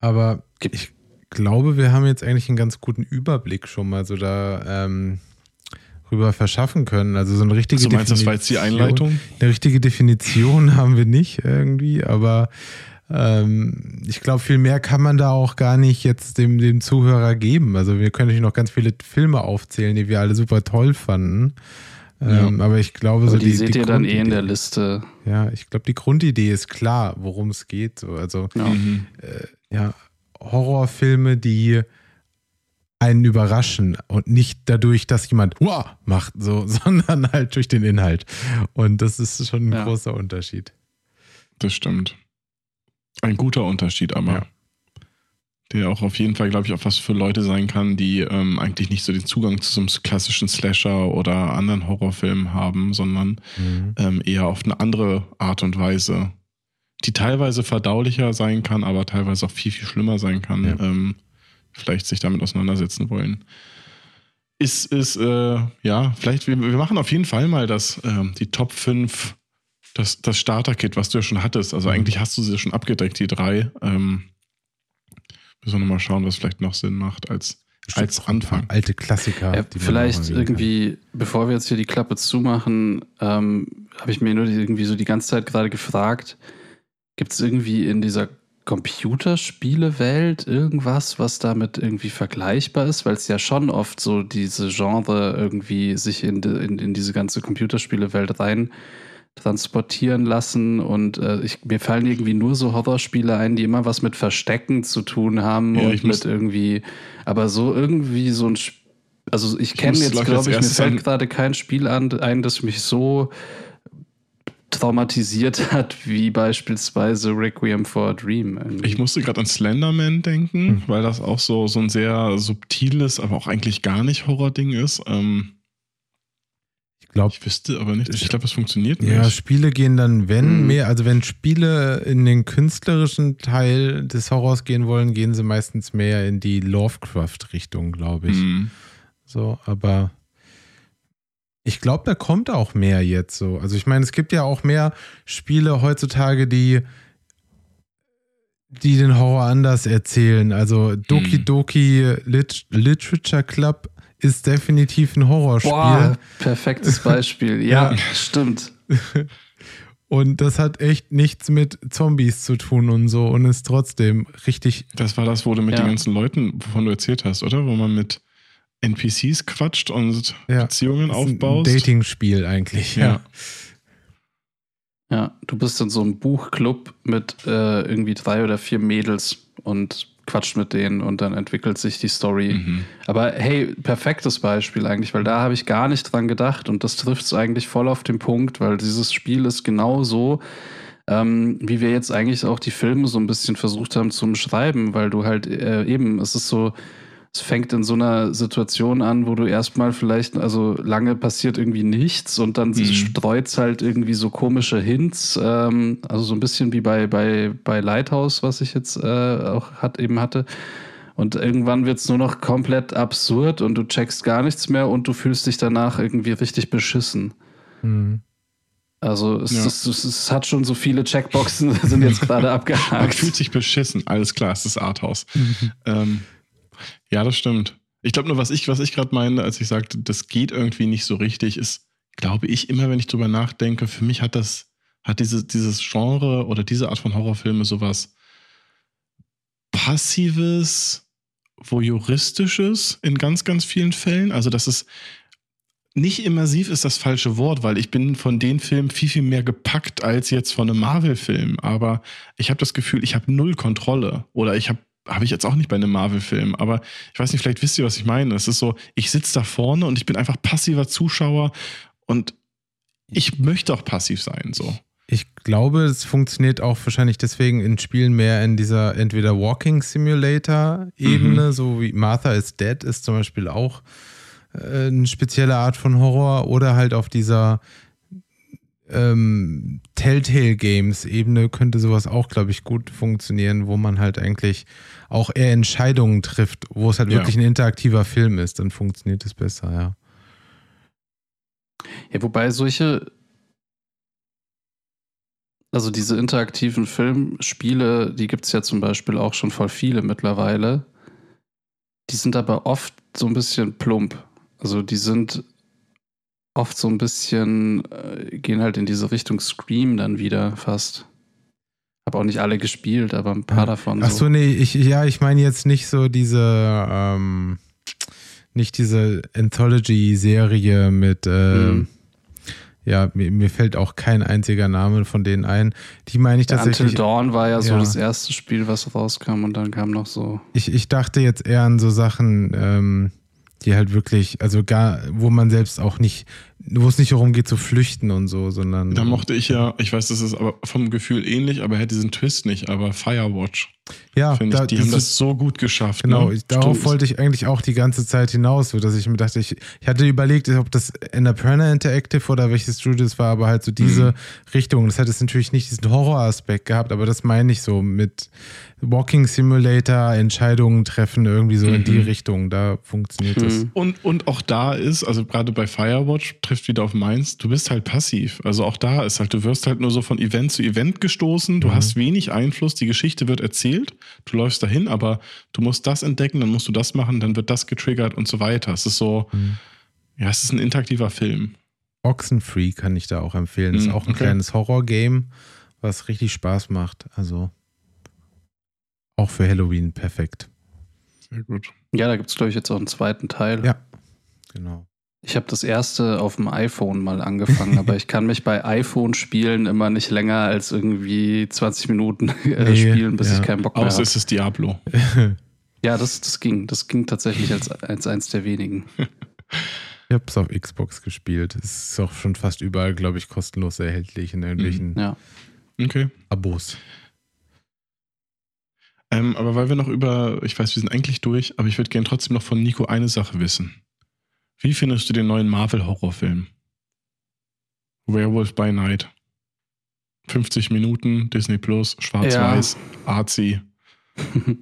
Aber Ich glaube, wir haben jetzt eigentlich einen ganz guten Überblick schon mal so da ähm, rüber verschaffen können. Also so eine richtige Du meinst, das war jetzt die Einleitung? Eine richtige Definition haben wir nicht irgendwie, aber ähm, ich glaube, viel mehr kann man da auch gar nicht jetzt dem, dem Zuhörer geben. Also wir können natürlich noch ganz viele Filme aufzählen, die wir alle super toll fanden. Ähm, aber ich glaube, Aber so die, die, seht die ihr dann eh in Grundidee- der Liste. Ja, ich glaube, die Grundidee ist klar, worum es geht. So. Also Ja. Mhm. ja, Horrorfilme, die einen überraschen und nicht dadurch, dass jemand wow macht, so, sondern halt durch den Inhalt. Und das ist schon ein Ja. großer Unterschied. Das stimmt. Ein guter Unterschied, aber. Ja. Der auch auf jeden Fall, glaube ich, auch was für Leute sein kann, die ähm, eigentlich nicht so den Zugang zu so einem klassischen Slasher oder anderen Horrorfilmen haben, sondern Mhm. ähm, eher auf eine andere Art und Weise, die teilweise verdaulicher sein kann, aber teilweise auch viel, viel schlimmer sein kann, Ja. ähm, vielleicht sich damit auseinandersetzen wollen. Ist, ist, äh, ja, vielleicht, wir, wir machen auf jeden Fall mal das, ähm, die Top 5, das, das Starter-Kit, was du ja schon hattest. Also Mhm. eigentlich hast du sie schon abgedeckt, die drei. Ähm, müssen wir nochmal schauen, was vielleicht noch Sinn macht als, als Anfang. Alte Klassiker. Ja, vielleicht irgendwie, bevor wir jetzt hier die Klappe zumachen, ähm, habe ich mir nur irgendwie so die ganze Zeit gerade gefragt, gibt es irgendwie in dieser Computerspielewelt irgendwas, was damit irgendwie vergleichbar ist? Weil es ja schon oft so diese Genre irgendwie sich in, de, in, in diese ganze Computerspielewelt rein transportieren lassen und äh, ich, mir fallen irgendwie nur so Horrorspiele ein, die immer was mit Verstecken zu tun haben Ja, und ich muss- mit irgendwie, aber so irgendwie so ein Sp- also ich kenne jetzt, glaube ich, mir fällt gerade kein Spiel an, ein, das mich so traumatisiert hat, wie beispielsweise Requiem for a Dream. irgendwie. Ich musste gerade an Slenderman denken, weil das auch so, so ein sehr subtiles, aber auch eigentlich gar nicht Horror-Ding ist. Ähm, glaube, ich wüsste aber nicht. Ich glaube, es funktioniert ja, nicht. Spiele gehen dann, wenn Mhm. mehr, also wenn Spiele in den künstlerischen Teil des Horrors gehen wollen, gehen sie meistens mehr in die Lovecraft-Richtung, glaube ich. Mhm. So, aber ich glaube, da kommt auch mehr jetzt so. Also ich meine, es gibt ja auch mehr Spiele heutzutage, die die den Horror anders erzählen. Also Doki Hm. Doki Lit Literature Club ist definitiv ein Horrorspiel. Boah, perfektes Beispiel. Ja, Ja. stimmt. Und das hat echt nichts mit Zombies zu tun und so und ist trotzdem richtig. Das war das, wo du mit Ja. den ganzen Leuten, wovon du erzählt hast, oder? Wo man mit NPCs quatscht und Ja, Beziehungen ist ein aufbaust. Dating-Spiel eigentlich. Ja. Ja. Ja, du bist in so einem Buchclub mit äh, irgendwie drei oder vier Mädels und quatscht mit denen und dann entwickelt sich die Story. Mhm. Aber hey, perfektes Beispiel eigentlich, weil da habe ich gar nicht dran gedacht und das trifft es eigentlich voll auf den Punkt, weil dieses Spiel ist genau so, ähm, wie wir jetzt eigentlich auch die Filme so ein bisschen versucht haben zu beschreiben, weil du halt äh, eben, es ist so, es fängt in so einer Situation an, wo du erstmal vielleicht, also lange passiert irgendwie nichts und dann Mhm. streut halt irgendwie so komische Hints, ähm, also so ein bisschen wie bei, bei, bei Lighthouse, was ich jetzt äh, auch hat, eben hatte. Und irgendwann wird es nur noch komplett absurd und du checkst gar nichts mehr und du fühlst dich danach irgendwie richtig beschissen. Mhm. Also es, Ja. es, es, es hat schon so viele Checkboxen, sind jetzt gerade Man abgehakt. fühlt sich beschissen. Alles klar, es ist Arthouse. ähm, ja, das stimmt. Ich glaube nur, was ich, was ich gerade meine, als ich sagte, das geht irgendwie nicht so richtig, ist, glaube ich, immer wenn ich drüber nachdenke, für mich hat das, hat diese, dieses Genre oder diese Art von Horrorfilme sowas Passives, Voyeuristisches in ganz, ganz vielen Fällen. Also, das ist nicht immersiv ist das falsche Wort, weil ich bin von den Filmen viel, viel mehr gepackt als jetzt von einem Marvel-Film. Aber ich habe das Gefühl, ich habe null Kontrolle. Oder ich habe habe ich jetzt auch nicht bei einem Marvel-Film, aber ich weiß nicht, vielleicht wisst ihr, was ich meine. Es ist so, ich sitze da vorne und ich bin einfach passiver Zuschauer und ich möchte auch passiv sein, so. Ich glaube, es funktioniert auch wahrscheinlich deswegen in Spielen mehr in dieser entweder Walking Simulator Ebene, Mhm. so wie Martha is Dead ist zum Beispiel auch äh, eine spezielle Art von Horror oder halt auf dieser ähm, Telltale Games Ebene könnte sowas auch, glaube ich, gut funktionieren, wo man halt eigentlich auch eher Entscheidungen trifft, wo es halt Ja. wirklich ein interaktiver Film ist, dann funktioniert es besser, ja. Ja, wobei solche. Also diese interaktiven Filmspiele, die gibt es ja zum Beispiel auch schon voll viele mittlerweile. Die sind aber oft so ein bisschen plump. Also die sind oft so ein bisschen, äh, gehen halt in diese Richtung Scream dann wieder fast. Habe auch nicht alle gespielt, aber ein paar davon. Ach so, nee, ich, ja, ich meine jetzt nicht so diese, ähm, nicht diese Anthology-Serie mit, äh, hm. ja, mir, mir, fällt auch kein einziger Name von denen ein. Die meine ich tatsächlich. Until Dawn war ja so ja. das erste Spiel, was rauskam und dann kam noch so. Ich, ich dachte jetzt eher an so Sachen, ähm, die halt wirklich, also gar, wo man selbst auch nicht wo es nicht darum geht zu flüchten und so, sondern. Da mochte ich ja, ich weiß, das ist aber vom Gefühl ähnlich, aber er hätte diesen Twist nicht, aber Firewatch. Ja, da, ich, die haben das so gut geschafft. Genau, ne? darauf wollte ich eigentlich auch die ganze Zeit hinaus, dass ich mir dachte, ich, ich hatte überlegt, ob das Annapurna Interactive oder welches Studio es war, aber halt so diese mhm. Richtung. Das hätte es natürlich nicht diesen Horroraspekt gehabt, aber das meine ich so mit Walking Simulator, Entscheidungen treffen, irgendwie so mhm. in die mhm. Richtung. Da funktioniert mhm. das. Und, und auch da ist, also gerade bei Firewatch trifft wieder auf meins, du bist halt passiv. Also auch da ist halt, du wirst halt nur so von Event zu Event gestoßen, du mhm. hast wenig Einfluss, die Geschichte wird erzählt, du läufst dahin, aber du musst das entdecken, dann musst du das machen, dann wird das getriggert und so weiter. Es ist so, mhm. ja, es ist ein interaktiver Film. Oxenfree kann ich da auch empfehlen. Das ist auch ein okay. kleines Horror-Game, was richtig Spaß macht. Also auch für Halloween perfekt. Sehr gut. Ja, da gibt es, glaube ich, jetzt auch einen zweiten Teil. Ja, genau. Ich habe das erste auf dem iPhone mal angefangen, aber ich kann mich bei iPhone-Spielen immer nicht länger als irgendwie 20 Minuten äh, nee, spielen, bis ja. ich keinen Bock mehr habe. Außer ist es Diablo. ja, das, das ging. Das ging tatsächlich als, als eins der wenigen. Ich habe es auf Xbox gespielt. Es ist auch schon fast überall, glaube ich, kostenlos erhältlich in irgendwelchen ja. okay. Abos. Ähm, aber weil wir noch über, ich weiß, wir sind eigentlich durch, aber ich würde gerne trotzdem noch von Nico eine Sache wissen. Wie findest du den neuen Marvel-Horrorfilm? Werewolf by Night. 50 Minuten, Disney Plus, schwarz-weiß, ja. artsy.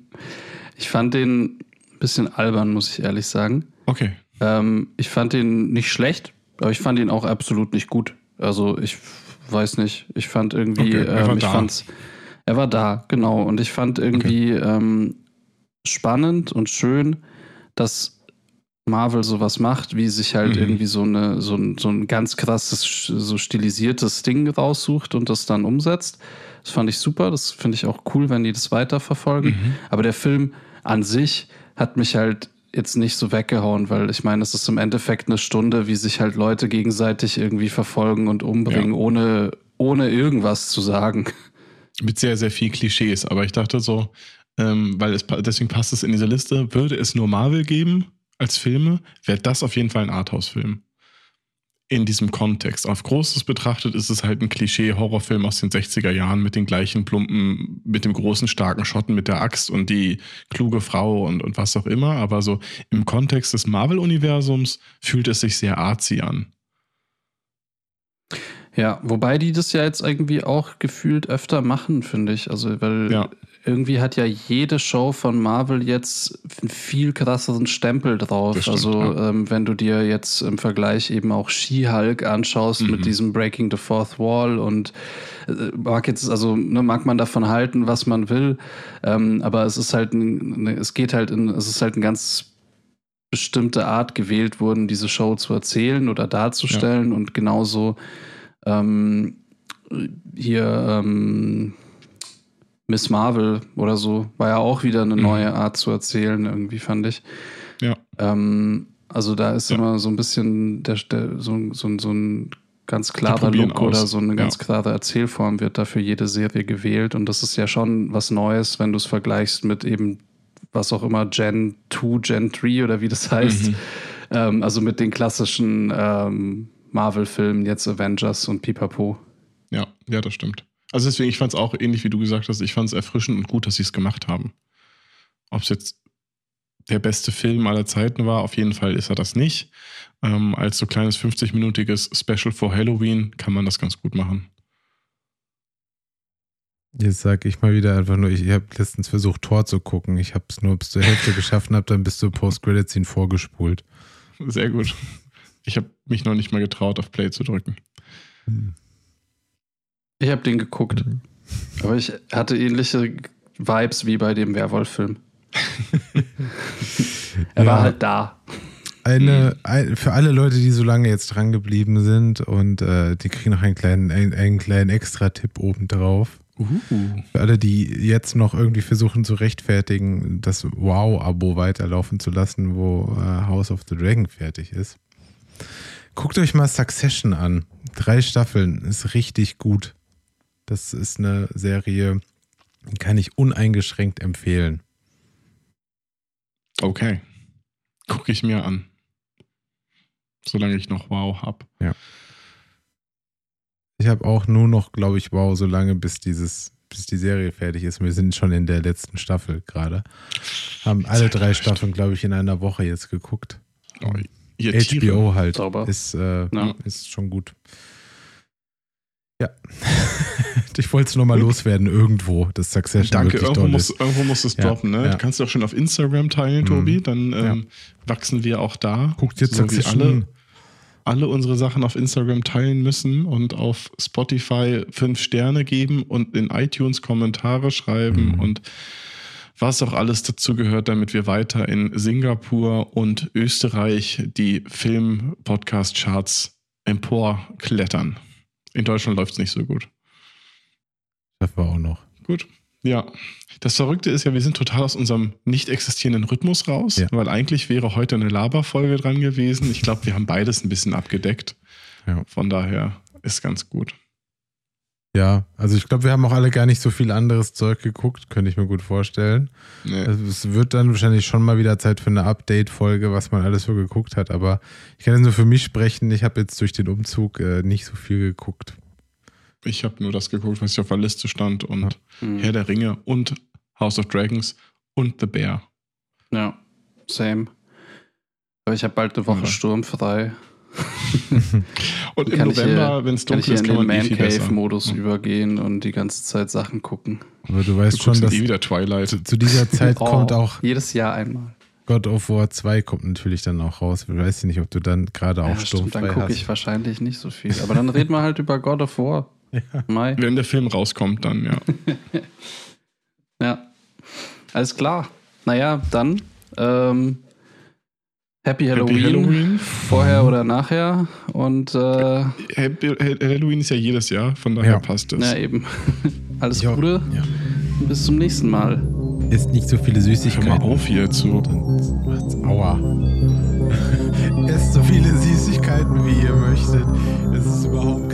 ich fand den ein bisschen albern, muss ich ehrlich sagen. Okay. Ähm, ich fand den nicht schlecht, aber ich fand ihn auch absolut nicht gut. Also ich weiß nicht. Ich fand irgendwie, okay, ähm, ich fand's er war da, genau. Und ich fand irgendwie okay. ähm, spannend und schön, dass Marvel sowas macht, wie sich halt mhm. irgendwie so, eine, so, ein, so ein ganz krasses, so stilisiertes Ding raussucht und das dann umsetzt. Das fand ich super. Das finde ich auch cool, wenn die das weiterverfolgen. Mhm. Aber der Film an sich hat mich halt jetzt nicht so weggehauen, weil ich meine, es ist im Endeffekt eine Stunde, wie sich halt Leute gegenseitig irgendwie verfolgen und umbringen, ja. ohne, ohne irgendwas zu sagen mit sehr, sehr viel Klischees. Aber ich dachte so, ähm, weil es deswegen passt es in diese Liste, würde es nur Marvel geben als Filme, wäre das auf jeden Fall ein Arthouse-Film. In diesem Kontext. Auf Großes betrachtet ist es halt ein Klischee-Horrorfilm aus den 60er Jahren mit den gleichen plumpen, mit dem großen, starken Schotten mit der Axt und die kluge Frau und, und was auch immer. Aber so im Kontext des Marvel-Universums fühlt es sich sehr artsy an. Ja, wobei die das ja jetzt irgendwie auch gefühlt öfter machen, finde ich. Also, weil ja. Irgendwie hat ja jede Show von Marvel jetzt einen viel krasseren Stempel drauf. Stimmt, also, ja. ähm, wenn du dir jetzt im Vergleich eben auch She-Hulk anschaust mhm. mit diesem Breaking the Fourth Wall und äh, mag jetzt, also ne, mag man davon halten, was man will, ähm, aber es ist halt, ein, ne, es geht halt in, es ist halt ein ganz bestimmte Art gewählt worden, diese Show zu erzählen oder darzustellen ja. und genauso ähm, hier ähm, Miss Marvel oder so war ja auch wieder eine mhm. neue Art zu erzählen, irgendwie fand ich. Ja. Ähm, also da ist ja. immer so ein bisschen der, der, so, so, so ein ganz klarer Look aus. oder so eine ganz ja. klare Erzählform wird da für jede Serie gewählt. Und das ist ja schon was Neues, wenn du es vergleichst mit eben was auch immer Gen 2, Gen 3 oder wie das heißt. Mhm. Ähm, also mit den klassischen ähm, Marvel-Filmen, jetzt Avengers und Pipapo. Ja, ja, das stimmt. Also deswegen, ich fand es auch ähnlich wie du gesagt hast, ich fand es erfrischend und gut, dass sie es gemacht haben. Ob es jetzt der beste Film aller Zeiten war, auf jeden Fall ist er das nicht. Ähm, als so kleines 50-minütiges Special vor Halloween kann man das ganz gut machen. Jetzt sage ich mal wieder einfach nur, ich, ich habe letztens versucht, Tor zu gucken. Ich habe es nur bis zur Hälfte geschaffen, habe dann bis zur Post-Credit-Scene vorgespult. Sehr gut. Ich habe mich noch nicht mal getraut, auf Play zu drücken. Hm. Ich habe den geguckt. Aber ich hatte ähnliche Vibes wie bei dem Werwolf-Film. er Ja. war halt da. Eine, ein, für alle Leute, die so lange jetzt dran geblieben sind und äh, die kriegen noch einen kleinen, einen, einen kleinen Extra-Tipp obendrauf. Für alle, die jetzt noch irgendwie versuchen zu rechtfertigen, das Wow-Abo weiterlaufen zu lassen, wo äh, House of the Dragon fertig ist. Guckt euch mal Succession an. Drei Staffeln ist richtig gut. Das ist eine Serie, die kann ich uneingeschränkt empfehlen. Okay. Gucke ich mir an. Solange ich noch Wow hab. Ich habe auch nur noch, glaube ich, wow, so lange, bis dieses, bis die Serie fertig ist. Wir sind schon in der letzten Staffel gerade. Haben alle drei. Staffeln, glaube ich, in einer Woche jetzt geguckt. Oh, ihr Tiere. HBO halt Sauber. ist, äh, Ja. ist schon gut. Ja. ich wollte es nochmal loswerden irgendwo, dass Succession Danke, wirklich irgendwo toll muss, ist. irgendwo muss es Ja, droppen, ne? ja. Du kannst du auch schon auf Instagram teilen, Mhm. Tobi. Dann ähm, wachsen wir auch da. Guckt jetzt so Succession. alle, alle unsere Sachen auf Instagram teilen müssen und auf Spotify fünf Sterne geben und in iTunes Kommentare schreiben Mhm. und was auch alles dazu gehört, damit wir weiter in Singapur und Österreich die Film-Podcast-Charts emporklettern. In Deutschland läuft es nicht so gut. Das war auch noch. Gut. Ja. Das Verrückte ist ja, wir sind total aus unserem nicht existierenden Rhythmus raus, Ja. weil eigentlich wäre heute eine Laberfolge dran gewesen. Ich glaube, wir haben beides ein bisschen abgedeckt. Ja. Von daher ist ganz gut. Ja, also ich glaube, wir haben auch alle gar nicht so viel anderes Zeug geguckt, könnte ich mir gut vorstellen. Nee. Also es wird dann wahrscheinlich schon mal wieder Zeit für eine Update-Folge, was man alles so geguckt hat. Aber ich kann jetzt nur für mich sprechen. Ich habe jetzt durch den Umzug äh, nicht so viel geguckt. Ich habe nur das geguckt, was hier auf der Liste stand und Hm. Herr der Ringe und House of Dragons und The Bear. Ja, same. Aber ich habe bald eine Woche Ja. sturmfrei. Und im Kann ich November, wenn es Kann ich dunkel ist, in kann den man eh viel besser. Man-Cave-Modus Ja. übergehen und die ganze Zeit Sachen gucken. Aber du Du weißt schon, guckst dass eh wieder Twilight. zu, zu dieser Zeit Oh, kommt auch Jedes Jahr einmal. God of War 2 kommt natürlich dann auch raus. Ich weiß nicht, ob du dann gerade auch Ja, stimmt, dann gucke ich wahrscheinlich nicht so viel. Aber dann reden wir halt über God of War. Mai. Wenn der Film rauskommt, dann, ja. Ja. Alles klar. Naja, dann ähm, Happy Halloween. Happy Halloween. Vorher oder nachher. Und äh, Happy, Halloween ist ja jedes Jahr, von daher Ja. passt es. na eben. Alles Ja, Gute. ja. Bis zum nächsten Mal. Isst nicht so viele Hör Süßigkeiten. mal auf hier zu. Aua. Esst so viele Süßigkeiten, wie ihr möchtet. Es ist überhaupt